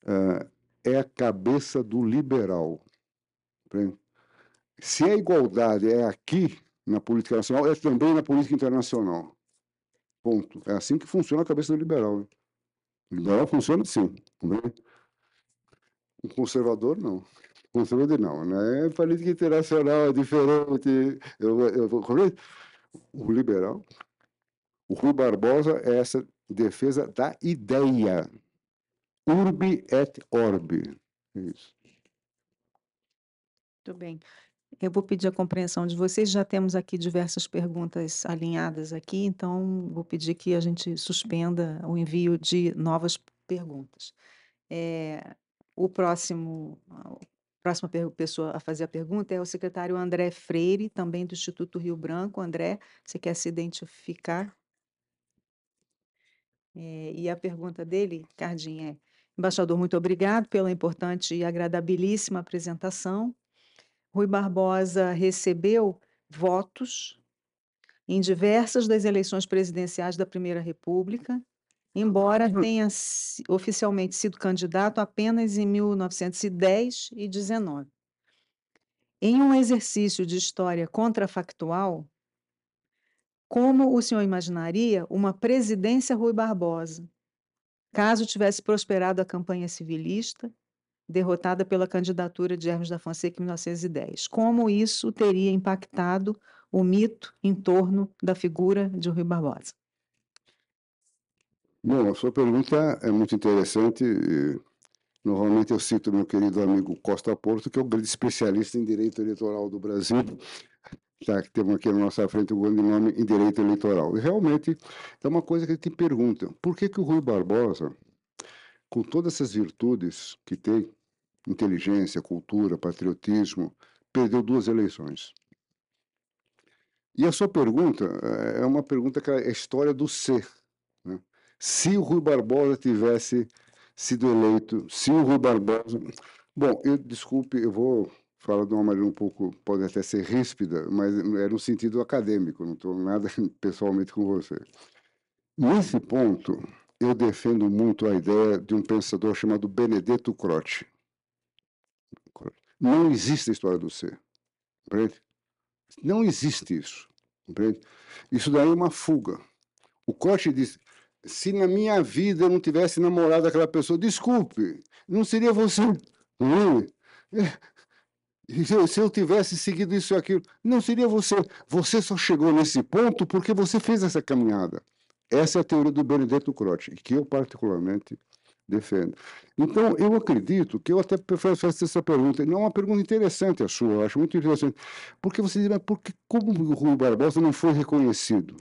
S2: uh, é a cabeça do liberal. Compreende? Se a igualdade é aqui, na política nacional, é também na política internacional. Ponto. É assim que funciona a cabeça do liberal. Né? Liberal funciona assim. O conservador, não. O conservador, não. Né? Política internacional é diferente. Eu, eu, eu, o liberal, o Rui Barbosa é essa defesa da ideia. Urbi et orbi. Isso.
S1: Muito bem. Eu vou pedir a compreensão de vocês. Já temos aqui diversas perguntas alinhadas aqui, então vou pedir que a gente suspenda o envio de novas perguntas. É, o próximo, a próxima pessoa a fazer a pergunta é o secretário André Freire, também do Instituto Rio Branco. André, você quer se identificar? É, e a pergunta dele, Cardim, é: Embaixador, muito obrigado pela importante e agradabilíssima apresentação. Rui Barbosa recebeu votos em diversas das eleições presidenciais da Primeira República, embora tenha oficialmente sido candidato apenas em 1910 e 19. Em um exercício de história contrafactual, como o senhor imaginaria uma presidência Rui Barbosa, caso tivesse prosperado a campanha civilista derrotada pela candidatura de Hermes da Fonseca em 1910. Como isso teria impactado o mito em torno da figura de Rui Barbosa?
S2: Bom, a sua pergunta é muito interessante. Normalmente eu cito meu querido amigo Costa Porto, que é o grande especialista em direito eleitoral do Brasil. Já que temos aqui na nossa frente o grande nome em direito eleitoral. E realmente é uma coisa que te pergunta: por que, que o Rui Barbosa, com todas essas virtudes que tem, inteligência, cultura, patriotismo, perdeu duas eleições. E a sua pergunta eh, é uma pergunta que é a história do ser. Né? Se o Rui Barbosa tivesse sido eleito, se o Rui Barbosa. Bom, eu desculpe, eu vou falar de uma maneira um pouco, pode até ser ríspida, mas é no sentido acadêmico, não estou nada pessoalmente com você. Nesse ponto, eu defendo muito a ideia de um pensador chamado Benedetto Croce. Não existe a história do ser. Compreende? Não existe isso. Compreende? Isso daí é uma fuga. O Croce diz: se na minha vida eu não tivesse namorado aquela pessoa, desculpe, não seria você. É? Se eu tivesse seguido isso e aquilo, não seria você. Você só chegou nesse ponto porque você fez essa caminhada. Essa é a teoria do Benedetto Croce, que eu particularmente defendo. Então, eu acredito que eu até fazer essa pergunta, não é uma pergunta interessante a sua, eu acho muito interessante, porque você diz, mas por que, como o Rui Barbosa não foi reconhecido?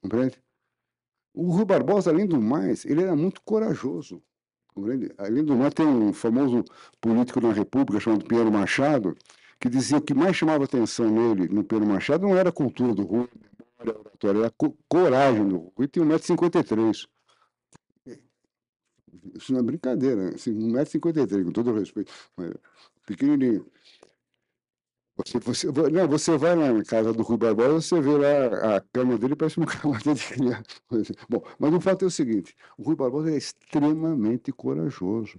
S2: Compreende? O Rui Barbosa, além do mais, ele era muito corajoso. Além do mais, tem um famoso político na República chamado Pinheiro Machado, que dizia o que mais chamava atenção nele, no Pinheiro Machado, não era a cultura do Rui, era a co coragem do. Rui tinha 1,53m. Isso não é brincadeira, né? 1,53m, com todo respeito. Pequenininho. Você, você, não, você vai na casa do Rui Barbosa, você vê lá a cama dele, parece uma cama de criança. Bom, mas o fato é o seguinte: o Rui Barbosa é extremamente corajoso.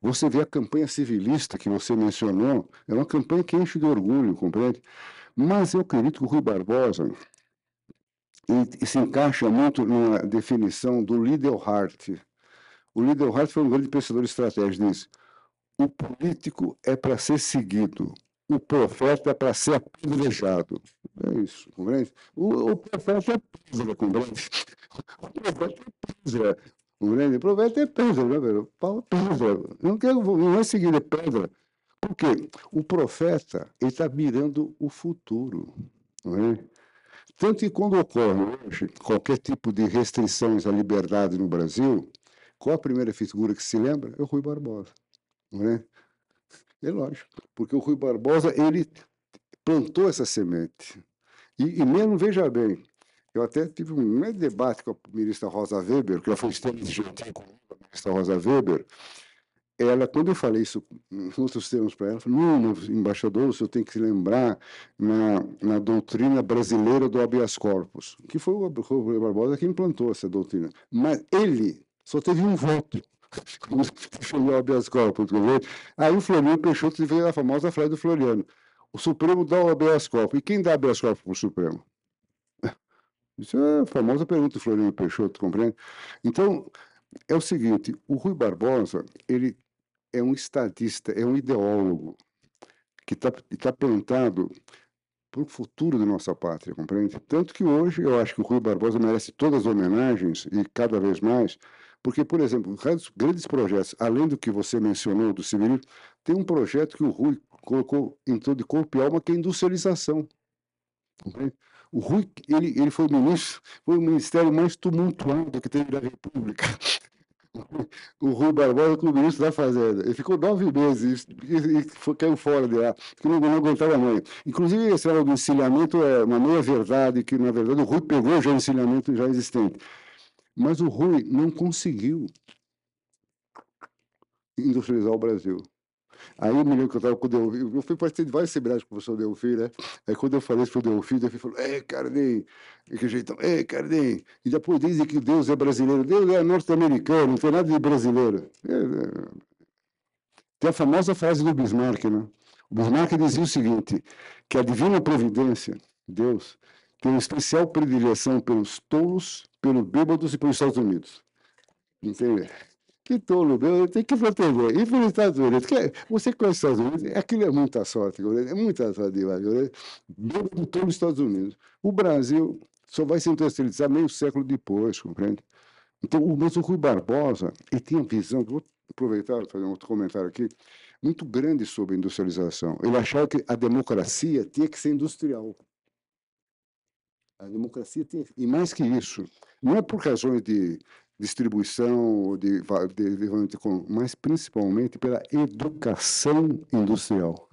S2: Você vê a campanha civilista que você mencionou, é uma campanha que enche de orgulho, compreende? Mas eu acredito que o Rui Barbosa e, se encaixa muito na definição do Hart. O Hart foi um grande pensador estratégico, diz: o político é para ser seguido, o profeta é para ser apedrejado. É isso, compreende? O, o profeta é pedra, compreende? O profeta é pedra, compreende? O profeta é pedra, né, velho? Paulo é pedra. Não, quer, não é seguir, é pedra. Por quê? O profeta, está mirando o futuro, não é? Tanto que quando ocorre hoje qualquer tipo de restrições à liberdade no Brasil, qual a primeira figura que se lembra? É o Rui Barbosa, não é? Lógico, porque o Rui Barbosa, ele plantou essa semente. E, e mesmo, veja bem, eu até tive um grande debate com a ministra Rosa Weber, que ela foi extremamente gentil a ministra Rosa Weber. Ela, quando eu falei isso em outros termos para ela, falou, não, embaixador, o senhor tem que se lembrar na, na doutrina brasileira do habeas corpus, que foi o Rui Barbosa que implantou essa doutrina. Mas ele só teve um voto como defendeu habeas corpus. Aí o Floriano Peixoto veio a famosa frase do Floriano. O Supremo dá o habeas corpus. E quem dá habeas corpus para o Supremo? Isso é a famosa pergunta do Floriano Peixoto, compreende? Então, é o seguinte, o Rui Barbosa, ele é um estadista, é um ideólogo que está tá plantado para o futuro da nossa pátria, compreende? Tanto que hoje eu acho que o Rui Barbosa merece todas as homenagens e cada vez mais, porque, por exemplo, grandes projetos, além do que você mencionou do civilismo, tem um projeto que o Rui colocou todo de corpo e alma, que é a industrialização. O Rui, ele, ele foi o ministro, foi o ministério mais tumultuado que teve na República. O Rui Barbosa como ministro da Fazenda. Ele ficou nove meses e, e caiu fora de lá, porque não, não aguentava mais. Inclusive, esse do encilhamento é uma meia-verdade, que, na verdade, o Rui pegou já o encilhamento já existente. Mas o Rui não conseguiu industrializar o Brasil. Aí eu me lembro que eu estava com o Delfim, eu fui participar de vários seminários com o professor Delfim, né? Aí quando eu falei isso para o Delfim, o Delfim falou, é, Carnei, que jeitão, é, Carnei. E depois dizem que Deus é brasileiro. Deus é norte-americano, não tem nada de brasileiro. É, é... Tem a famosa frase do Bismarck, né? O Bismarck dizia o seguinte, que a divina providência, Deus, tem uma especial predileção pelos tolos, pelos bêbados e pelos Estados Unidos. Entende? Que tolo, meu, tem que proteger. E pelos Estados Unidos, que, você conhece os Estados Unidos, aquilo é muita sorte, é muita sorte demais. Bêbado pelos Estados Unidos. O Brasil só vai se industrializar meio século depois, compreende? Então, o mesmo Rui Barbosa, ele tinha visão, vou aproveitar e fazer um outro comentário aqui, muito grande sobre industrialização. Ele achava que a democracia tinha que ser industrial. A democracia tem. E mais que isso, não é por razões de distribuição, de, de, de, mas principalmente pela educação industrial.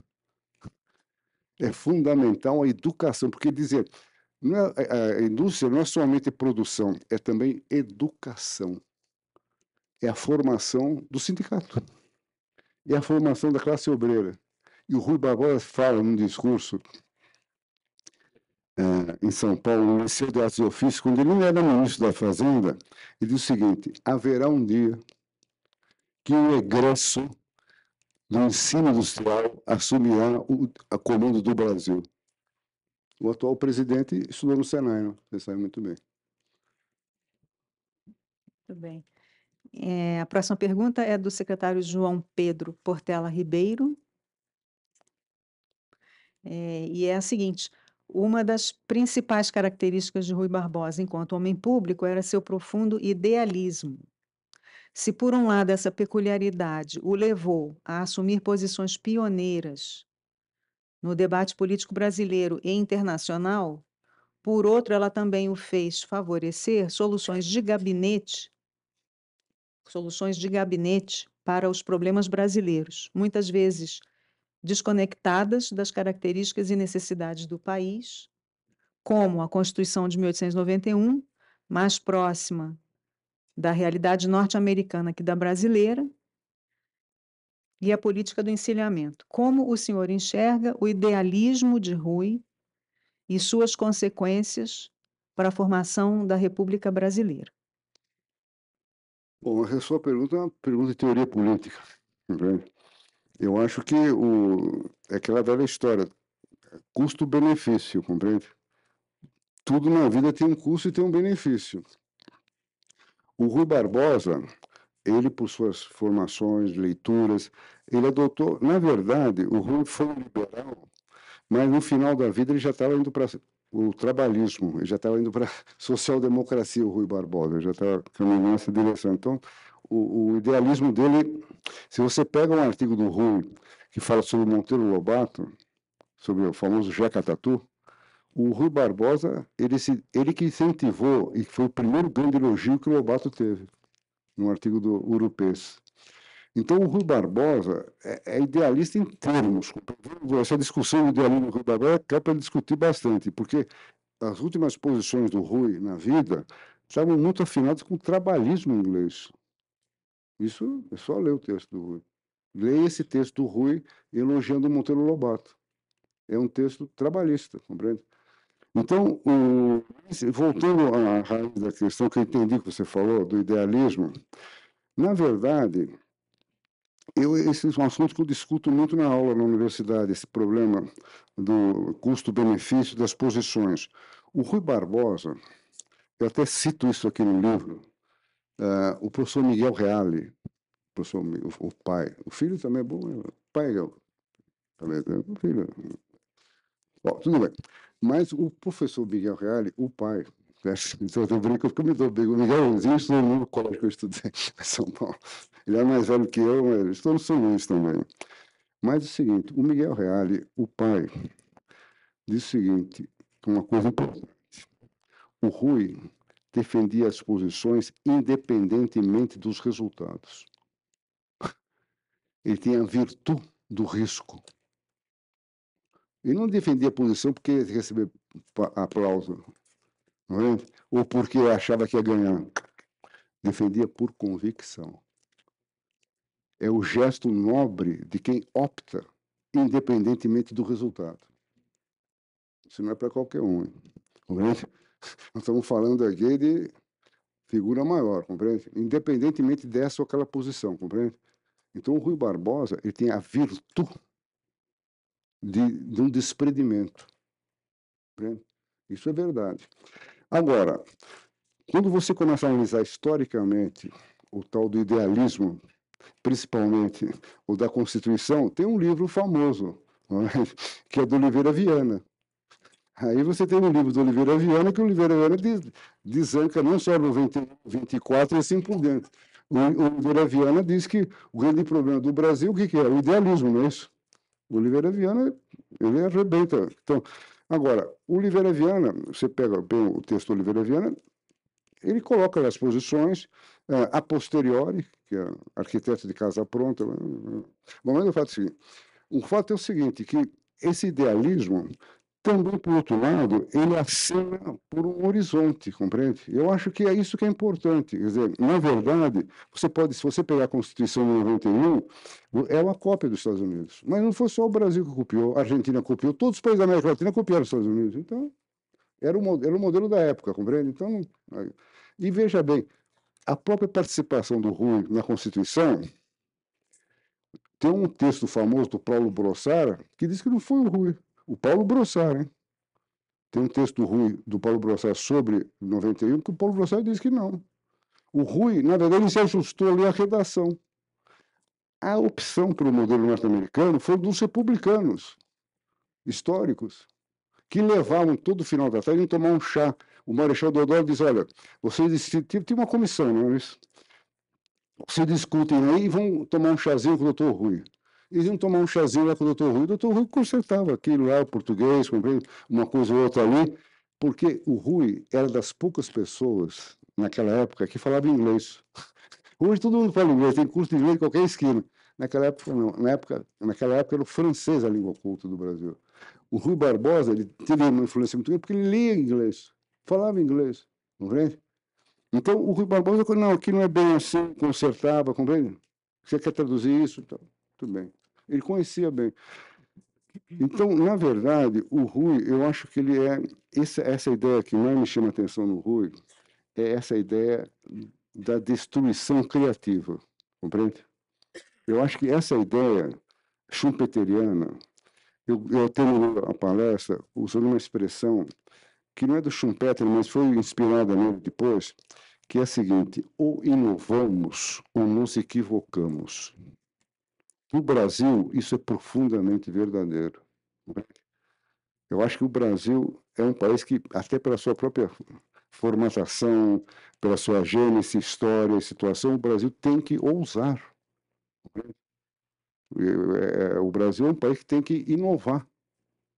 S2: É fundamental a educação, porque dizer, é, a indústria não é somente produção, é também educação. É a formação do sindicato. É a formação da classe obreira. E o Rui Barbosa fala num discurso é, em São Paulo, no Liceu de Artes e Ofícios, quando ele era ministro da Fazenda, ele disse o seguinte: haverá um dia que o egresso do ensino industrial assumirá o a comando do Brasil. O atual presidente estudou no Senai, não? você sabe muito bem.
S1: Muito bem. É, a próxima pergunta é do secretário João Pedro Portela Ribeiro. É, e é a seguinte: uma das principais características de Rui Barbosa enquanto homem público era seu profundo idealismo. Se, por um lado, essa peculiaridade o levou a assumir posições pioneiras no debate político brasileiro e internacional, Por outro, ela também o fez favorecer soluções de gabinete soluções de gabinete para os problemas brasileiros, muitas vezes desconectadas das características e necessidades do país, como a Constituição de 1891, mais próxima da realidade norte-americana que da brasileira, e a política do encilhamento. Como o senhor enxerga o idealismo de Rui e suas consequências para a formação da República Brasileira?
S2: Bom, a sua pergunta é uma pergunta de teoria política. Entende? Eu acho que o, é aquela velha história, custo-benefício, compreende? Tudo na vida tem um custo e tem um benefício. O Rui Barbosa, ele, por suas formações, leituras, ele adotou, na verdade, o Rui foi um liberal, mas no final da vida ele já estava indo para o trabalhismo, ele já estava indo para social-democracia, o Rui Barbosa, já estava caminhando nessa direção. Então, o, o, idealismo dele, se você pega um artigo do Rui que fala sobre Monteiro Lobato, sobre o famoso Jeca Tatu, o Rui Barbosa, ele, se, ele que incentivou e foi o primeiro grande elogio que o Lobato teve, no artigo do Urupês. Então, o Rui Barbosa é, é idealista em termos. Essa discussão do idealismo do Rui Barbosa é para discutir bastante, porque as últimas posições do Rui na vida estavam muito afinadas com o trabalhismo inglês. Isso é só ler o texto do Rui. Leia esse texto do Rui elogiando Monteiro Lobato. É um texto trabalhista, compreende? Então, o, voltando à raiz da questão que eu entendi que você falou, do idealismo, na verdade, eu, esse é um assunto que eu discuto muito na aula na universidade, esse problema do custo-benefício das posições. O Rui Barbosa, eu até cito isso aqui no livro, uh, o professor Miguel Reale, o, professor, o, o, pai, o filho também é bom, né? o pai é também, é o filho. Bom, tudo bem. Mas o professor Miguel Reale, o pai, então eu brinco porque eu me dou bem. O Miguelzinho estudou no colégio que eu estudei em São Paulo. Ele é mais velho que eu, mas estou no São Luís também. Mas é o seguinte, o Miguel Reale, o pai, diz o seguinte, uma coisa importante. O Rui defendia as posições independentemente dos resultados. Ele tinha a virtude do risco. Ele não defendia a posição porque ia receber aplauso, não é? ou porque achava que ia ganhar. Defendia por convicção. É o gesto nobre de quem opta, independentemente do resultado. Isso não é para qualquer um. Compreende? Nós estamos falando aqui de figura maior, compreende? Independentemente dessa ou aquela posição, compreende? Então, o Rui Barbosa ele tem a virtude de, de um desprendimento. Compreende? Isso é verdade. Agora, quando você começa a analisar historicamente o tal do idealismo, principalmente o da Constituição, tem um livro famoso, é? que é do Oliveira Viana. Aí você tem um livro do Oliveira Viana, que o Oliveira Viana desanca não só no 20, 24 e assim por diante. O, Oliveira Viana diz que o grande problema do Brasil, o que, é? O idealismo, não é isso? O Oliveira Viana, ele arrebenta. Então, agora, o Oliveira Viana, você pega bem o texto do Oliveira Viana, ele coloca as posições uh, a posteriori, que é arquiteto de casa pronta. Bom, mas o fato é o seguinte, o fato é o seguinte, que esse idealismo também, por outro lado, ele acena por um horizonte, compreende? Eu acho que é isso que é importante. Quer dizer, na verdade, você pode, se você pegar a Constituição de 91, é uma cópia dos Estados Unidos. Mas não foi só o Brasil que copiou, a Argentina copiou, todos os países da América Latina copiaram os Estados Unidos. Então, era o, era o modelo da época, compreende? Então, e veja bem, a própria participação do Rui na Constituição tem um texto famoso do Paulo Brossara que diz que não foi o Rui o Paulo Brossard? Tem um texto Rui, do Paulo Brossard sobre 91, que o Paulo Brossard diz que não. O Rui, na verdade, ele se ajustou ali à redação. A opção para o modelo norte-americano foi dos republicanos históricos, que levavam todo final da tarde a tomar um chá. O Marechal Deodoro diz, olha, vocês tem uma comissão, não é isso? Vocês discutem aí e vão tomar um chazinho com o doutor Rui. Eles iam tomar um chazinho lá com o doutor Rui. O doutor Rui consertava aquilo lá, o português, uma coisa ou outra ali. porque o Rui era das poucas pessoas naquela época que falava inglês. Hoje todo mundo fala inglês, tem curso de inglês em qualquer esquina. Naquela época, não. Na época, naquela época era o francês a língua culta do Brasil. O Rui Barbosa ele teve uma influência muito grande porque ele lia inglês, falava inglês, compreende? Então, o Rui Barbosa, não, aqui não é bem assim, consertava, compreende? Você quer traduzir isso? Então, tudo bem. Ele conhecia bem. Então, na verdade, o Rui, eu acho que ele é. Essa, essa ideia que mais me chama a atenção no Rui é essa ideia da destruição criativa, compreende? Eu acho que essa ideia schumpeteriana, eu, eu terminei a palestra usando uma expressão que não é do Schumpeter, mas foi inspirada nele depois, que é a seguinte: ou inovamos ou nos equivocamos. No Brasil, isso é profundamente verdadeiro. Eu acho que o Brasil é um país que, até pela sua própria formatação, pela sua gênese, história e situação, o Brasil tem que ousar. É, é, o Brasil é um país que tem que inovar.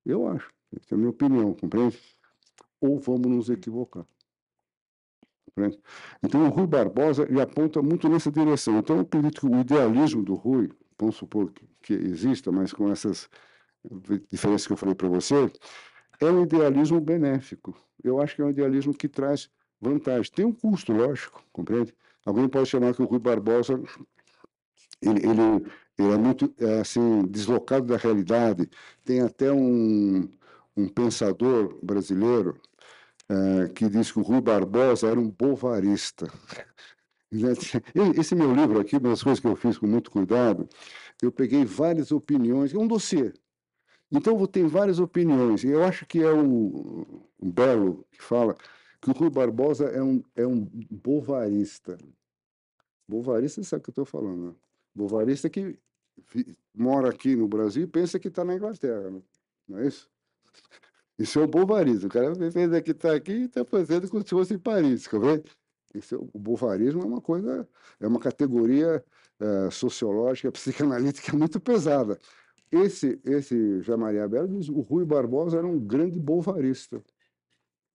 S2: Eu acho. Essa é a minha opinião, compreende? Ou vamos nos equivocar. Compreende? Então, o Rui Barbosa aponta muito nessa direção. Então, eu acredito que o idealismo do Rui vamos supor que, que exista, mas com essas diferenças que eu falei para você, é um idealismo benéfico. Eu acho que é um idealismo que traz vantagem. Tem um custo, lógico, compreende? Alguém pode chamar que o Rui Barbosa ele, ele, ele é muito é, assim deslocado da realidade. Tem até um, um pensador brasileiro é, que diz que o Rui Barbosa era um bovarista. Esse meu livro aqui, das coisas que eu fiz com muito cuidado, eu peguei várias opiniões, é um dossiê. Então, tenho várias opiniões. Eu acho que é o Belo que fala que o Rui Barbosa é um, é um bovarista. Bovarista, sabe o que eu estou falando, né? Bovarista que mora aqui no Brasil e pensa que está na Inglaterra, né? não é isso? Isso é o bovarista. O cara pensa que está aqui e está fazendo como se fosse em Paris, tá vendo? Esse, o bovarismo é uma coisa, é uma categoria é, sociológica, psicanalítica muito pesada. Esse, esse Jean Maria Belo diz o Rui Barbosa era um grande bovarista.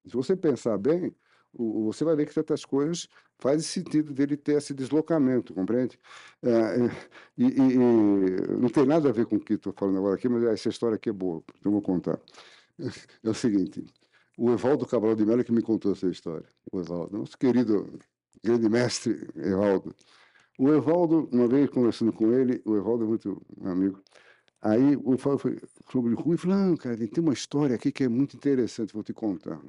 S2: Se você pensar bem, o, você vai ver que certas coisas faz sentido dele ter esse deslocamento, compreende? É, e, e, e, não tem nada a ver com o que estou falando agora aqui, mas essa história aqui é boa, então vou contar. É o seguinte, o Evaldo Cabral de Mello que me contou essa história. O Evaldo, nosso querido grande mestre Evaldo. O Evaldo, uma vez conversando com ele, o Evaldo é muito amigo. Aí o Evaldo foi sobre o Rui falou: cara, tem uma história aqui que é muito interessante, vou te contar.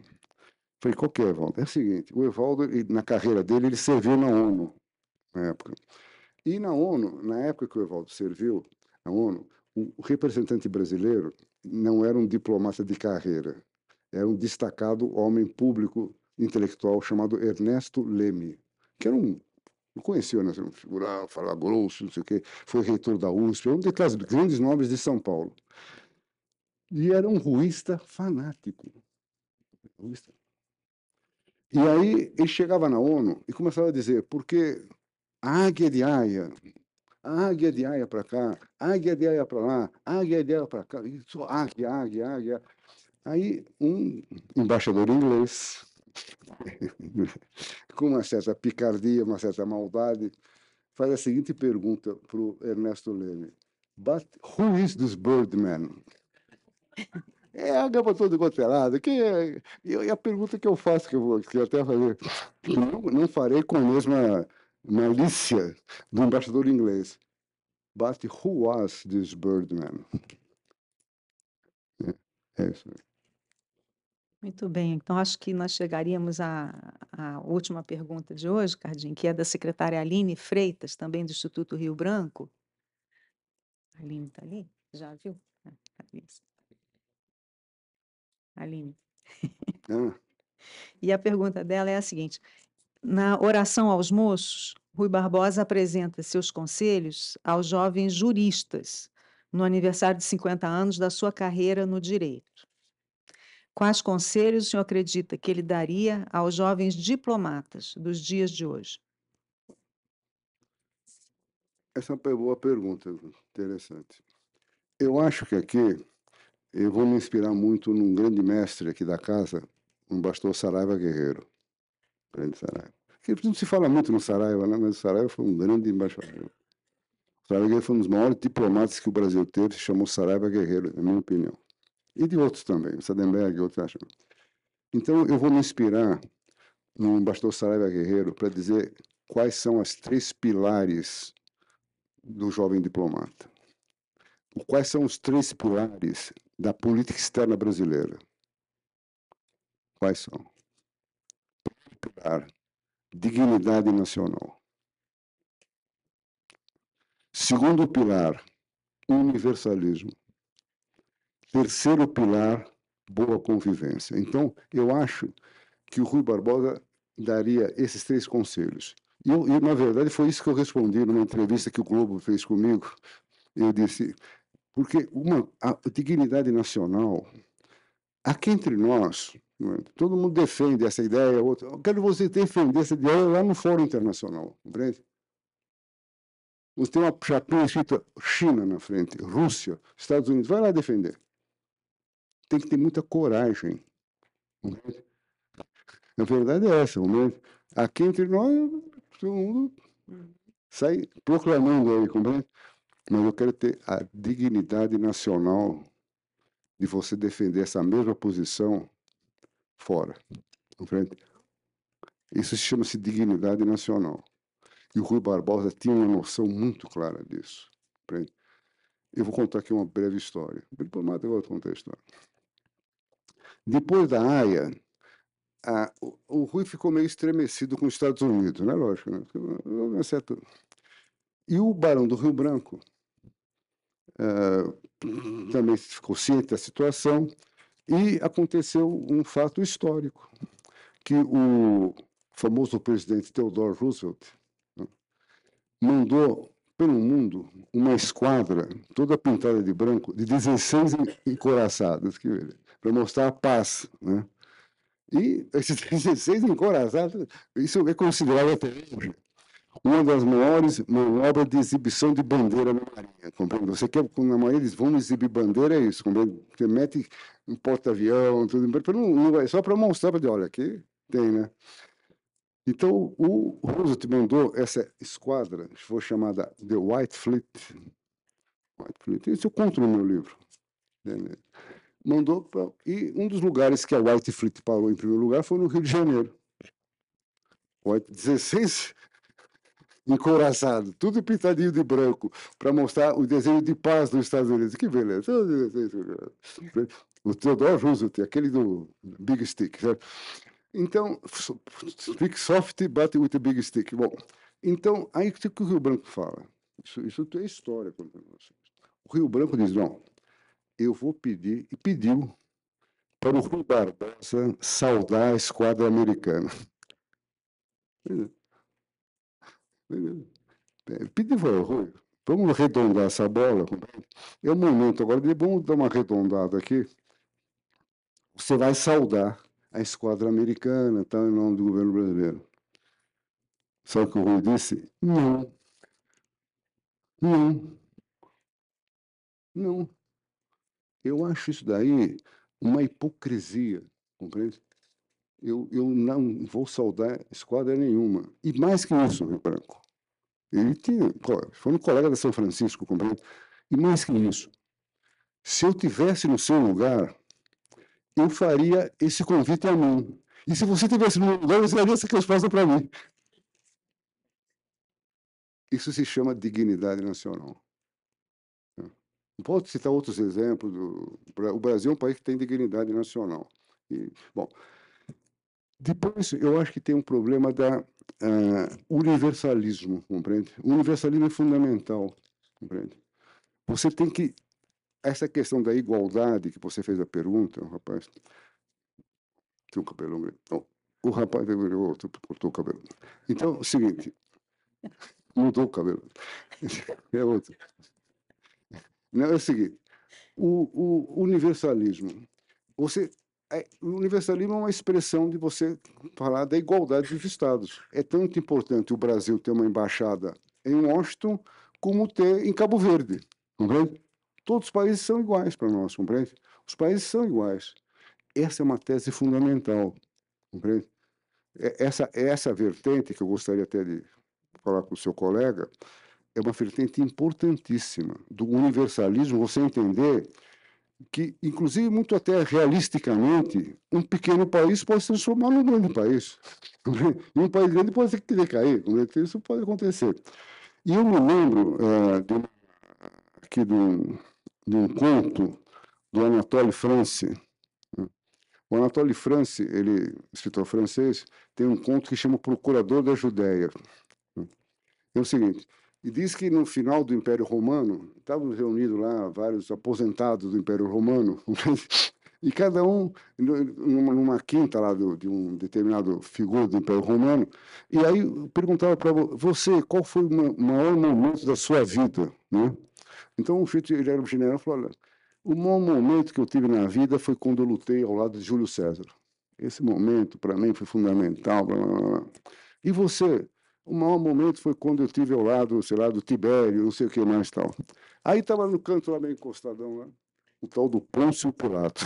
S2: Falei, qual que é, Evaldo? É o seguinte, o Evaldo, na carreira dele, ele serviu na ONU, na época. E na ONU, na época que o Evaldo serviu na ONU, o representante brasileiro não era um diplomata de carreira, era é um destacado homem público intelectual chamado Ernesto Leme, que era um não conhecia, né? Um figurão, falar grosso, não sei o quê. Foi reitor da USP, um daqueles grandes nomes de São Paulo. E era um ruísta fanático. Ruísta. E aí ele chegava na ONU e começava a dizer, porque águia de Aia, águia de Aia para cá, águia de Aia para lá, águia de Aia para cá, só águia, águia, águia. Aí um embaixador inglês, com uma certa picardia, uma certa maldade, faz a seguinte pergunta para o Ernesto Leme. But who is this Birdman? É água para todo quanto é. Que é, e a pergunta que eu faço, que eu vou que eu até fazer, não, não farei com a mesma malícia do embaixador inglês. But who was this Birdman? É, é isso.
S1: Muito bem, então acho que nós chegaríamos à, à última pergunta de hoje, Cardim, que é da secretária Aline Freitas, também do Instituto Rio Branco. A Aline está ali? Já viu? Ah, Aline.
S2: Ah.
S1: E a pergunta dela é a seguinte: na oração aos moços, Rui Barbosa apresenta seus conselhos aos jovens juristas no aniversário de 50 anos da sua carreira no direito. Quais conselhos o senhor acredita que ele daria aos jovens diplomatas dos dias de hoje?
S2: Essa é uma boa pergunta, interessante. Eu acho que aqui eu vou me inspirar muito num grande mestre aqui da casa, um pastor Saraiva Guerreiro. Grande Saraiva. Não se fala muito no Saraiva, né? mas o Saraiva foi um grande embaixador. O Saraiva Guerreiro foi um dos maiores diplomatas que o Brasil teve, se chamou Saraiva Guerreiro, na minha opinião. E de outros também, Sadenberg e outros acham. Então, eu vou me inspirar no pastor Saraiva Guerreiro para dizer quais são as três pilares do jovem diplomata. Quais são os três pilares da política externa brasileira? Quais são? Pilar, dignidade nacional. Segundo pilar, universalismo. Terceiro pilar, boa convivência. Então, eu acho que o Rui Barbosa daria esses três conselhos. E, eu, e, na verdade, foi isso que eu respondi numa entrevista que o Globo fez comigo. Eu disse, porque uma a dignidade nacional, aqui entre nós, é? todo mundo defende essa ideia, outra, eu quero você defender essa ideia lá no Fórum Internacional, compreende? Você tem uma chapinha escrita China na frente, Rússia, Estados Unidos, vai lá defender. Tem que ter muita coragem. Compreende? A verdade é essa, compreende? Aqui entre nós, todo mundo sai proclamando aí, compreende? Mas eu quero ter a dignidade nacional de você defender essa mesma posição fora. Compreende? Isso chama-se dignidade nacional. E o Rui Barbosa tinha uma noção muito clara disso. Compreende? Eu vou contar aqui uma breve história. Diplomata, eu vou contar a história. Depois da AIA, a, o, o, Rui ficou meio estremecido com os Estados Unidos, né? Lógico, né? Certo. E o Barão do Rio Branco, uh, também ficou ciente da situação e aconteceu um fato histórico, que o famoso presidente Theodore Roosevelt né, mandou pelo mundo uma esquadra toda pintada de branco de 16 encoraçados para mostrar a paz, né? E esses 16 encoraçados, isso é considerado até hoje uma das maiores manobras de exibição de bandeira na Marinha, compreende? Você quer, na Marinha eles vão exibir bandeira, é isso, compreende? Você mete um porta-avião, tudo, não, não, é só para mostrar, para dizer, olha, aqui tem, né? Então, o Roosevelt mandou essa esquadra, que foi chamada The White Fleet, White Fleet, isso eu conto no meu livro, entendeu? Mandou pra, e um dos lugares que a White Fleet parou em primeiro lugar foi no Rio de Janeiro. White, 16 encoraçado, tudo pintadinho de branco, para mostrar o desenho de paz dos Estados Unidos. Que beleza! O Theodore Roosevelt, aquele do Big Stick. Então, speak soft, but with a big stick. Bom, então, aí o que o Rio Branco fala? Isso, isso é história. O Rio Branco diz, não, eu vou pedir, e pediu, para o Rui Barbosa saudar a esquadra americana. Pedir para Rui, vamos arredondar essa bola. É o momento agora de vamos dar uma arredondada aqui. Você vai saudar a esquadra americana, tá, em nome do governo brasileiro. O que o Rui disse? Não. Não. Não. Eu acho isso daí uma hipocrisia, compreende? Eu, eu não vou saudar esquadra nenhuma. E mais que isso, Rio Branco. Ele tinha, foi um colega da São Francisco, compreende? E mais que isso, se eu tivesse no seu lugar, eu faria esse convite a mim. E se você tivesse no meu lugar, você faria essa resposta para mim. Isso se chama dignidade nacional. Posso citar outros exemplos. Do, o Brasil é um país que tem dignidade nacional. E, bom, depois eu acho que tem um problema da uh, universalismo, compreende? O universalismo é fundamental, compreende? Você tem que essa questão da igualdade que você fez a pergunta, o rapaz tem um cabelo grande. o rapaz cortou o cabelo. Então, é o seguinte, mudou o cabelo. É outro. Não, é o seguinte, o, o universalismo, você, é, o universalismo é uma expressão de você falar da igualdade dos Estados. É tanto importante o Brasil ter uma embaixada em Washington como ter em Cabo Verde, compreende? Todos os países são iguais para nós, compreende? Os países são iguais. Essa é uma tese fundamental, compreende? Essa essa vertente que eu gostaria até de falar com o seu colega, é uma vertente importantíssima do universalismo, você entender que, inclusive, muito até realisticamente, um pequeno país pode se transformar num grande país. E um país grande pode querer cair, isso pode acontecer. E eu me lembro é, de, aqui de um, de um conto do Anatole France. O Anatole France, ele, escritor francês, tem um conto que chama Procurador da Judéia. É o seguinte, e diz que no final do Império Romano, estavam reunidos lá vários aposentados do Império Romano, e cada um numa, quinta lá do, de um determinado figura do Império Romano, e aí perguntava para você qual foi o maior momento da sua vida, né? Então o Fitch, ele era um general, falou, olha, o maior momento que eu tive na vida foi quando eu lutei ao lado de Júlio César. Esse momento, para mim, foi fundamental. Blá, blá, blá. E você? O maior momento foi quando eu tive ao lado, sei lá, do Tibério, não sei o que mais tal. Aí estava no canto lá, meio encostadão lá, o tal do Pôncio Pilato.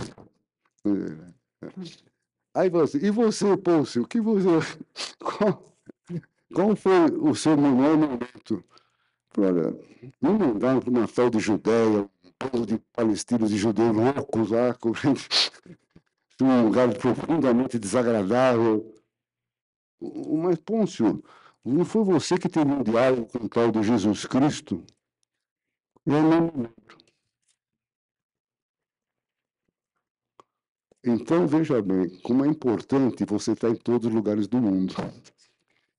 S2: Aí você, e você, Pôncio, que você, qual, qual foi o seu maior momento? Olha, não mandaram para uma tal de Judéia, um povo de palestinos e judeus loucos lá, um lugar profundamente desagradável. Mas, Pôncio, não foi você que teve um diálogo com o tal de Jesus Cristo? Eu não me lembro. Então, veja bem, como é importante você estar em todos os lugares do mundo.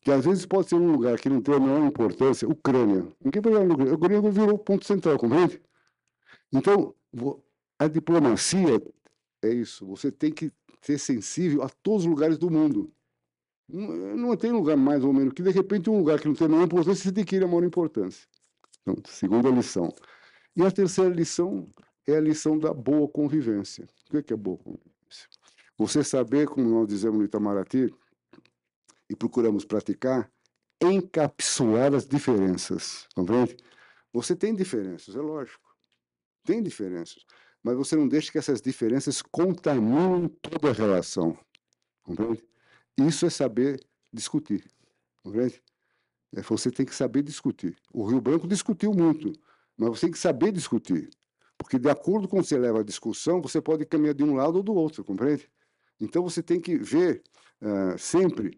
S2: Que às vezes pode ser um lugar que não tem a menor importância, Ucrânia. Ninguém vai olhar no Ucrânia. Ucrânia virou ponto central, compreende? Então, a diplomacia é isso. Você tem que ser sensível a todos os lugares do mundo. Não tem lugar mais ou menos que, de repente, um lugar que não tem nenhuma importância, você ir a maior importância. Então, segunda lição. E a terceira lição é a lição da boa convivência. O que é boa convivência? Você saber, como nós dizemos no Itamaraty, e procuramos praticar, encapsular as diferenças. Compreende? Você tem diferenças, é lógico. Tem diferenças. Mas você não deixa que essas diferenças contaminem toda a relação. Compreende? Isso é saber discutir, compreende? É, você tem que saber discutir. O Rio Branco discutiu muito, mas você tem que saber discutir. Porque, de acordo com você leva a discussão, você pode caminhar de um lado ou do outro, compreende? Então, você tem que ver uh, sempre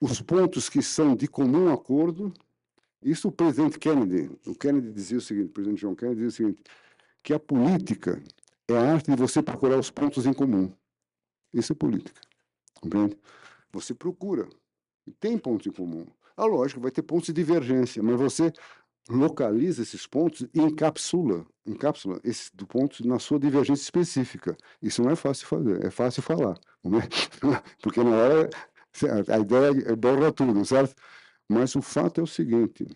S2: os pontos que são de comum acordo. Isso o presidente Kennedy, o Kennedy dizia o seguinte, o presidente John Kennedy dizia o seguinte, que a política é a arte de você procurar os pontos em comum. Isso é política, compreende? Você procura. Tem pontos em comum. Ah, lógico, vai ter pontos de divergência, mas você localiza esses pontos e encapsula, encapsula esses pontos na sua divergência específica. Isso não é fácil fazer, é fácil falar. Porque na hora a ideia é borra tudo, certo? Mas o fato é o seguinte: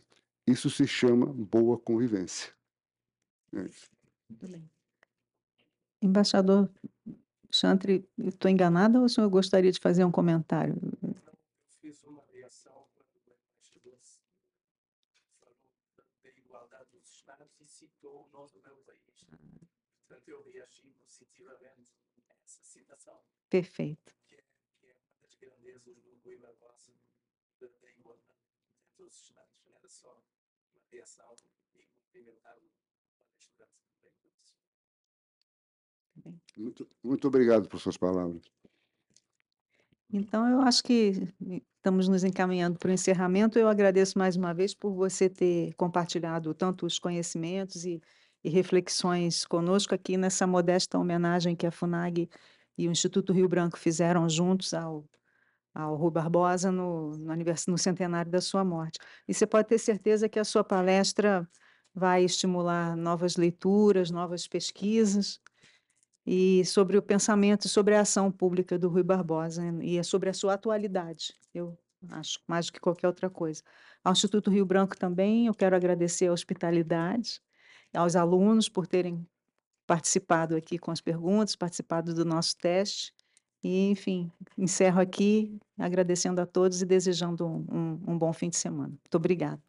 S2: isso se chama boa convivência. É.
S1: Embaixador Chantre, estou enganada ou o senhor gostaria de fazer um comentário?
S3: Eu fiz uma reação da igualdade dos Estados e citou o nome do meu país. Portanto, eu reagi positivamente a essa citação.
S1: Perfeito.
S3: Que é, uma das grandezas do Rui da, da igualdade Estados. Era só uma reação palestrante também.
S2: Muito, muito obrigado por suas palavras.
S1: Então, eu acho que estamos nos encaminhando para o encerramento. Eu agradeço mais uma vez por você ter compartilhado tanto os conhecimentos e, e reflexões conosco aqui nessa modesta homenagem que a FUNAG e o Instituto Rio Branco fizeram juntos ao, ao Rui Barbosa no, no, no centenário da sua morte. E você pode ter certeza que a sua palestra vai estimular novas leituras, novas pesquisas, e sobre o pensamento e sobre a ação pública do Rui Barbosa, e é sobre a sua atualidade, eu acho, mais do que qualquer outra coisa. Ao Instituto Rio Branco também, eu quero agradecer a hospitalidade, aos alunos por terem participado aqui com as perguntas, participado do nosso teste, e, enfim, encerro aqui agradecendo a todos e desejando um, um, um bom fim de semana. Muito obrigada.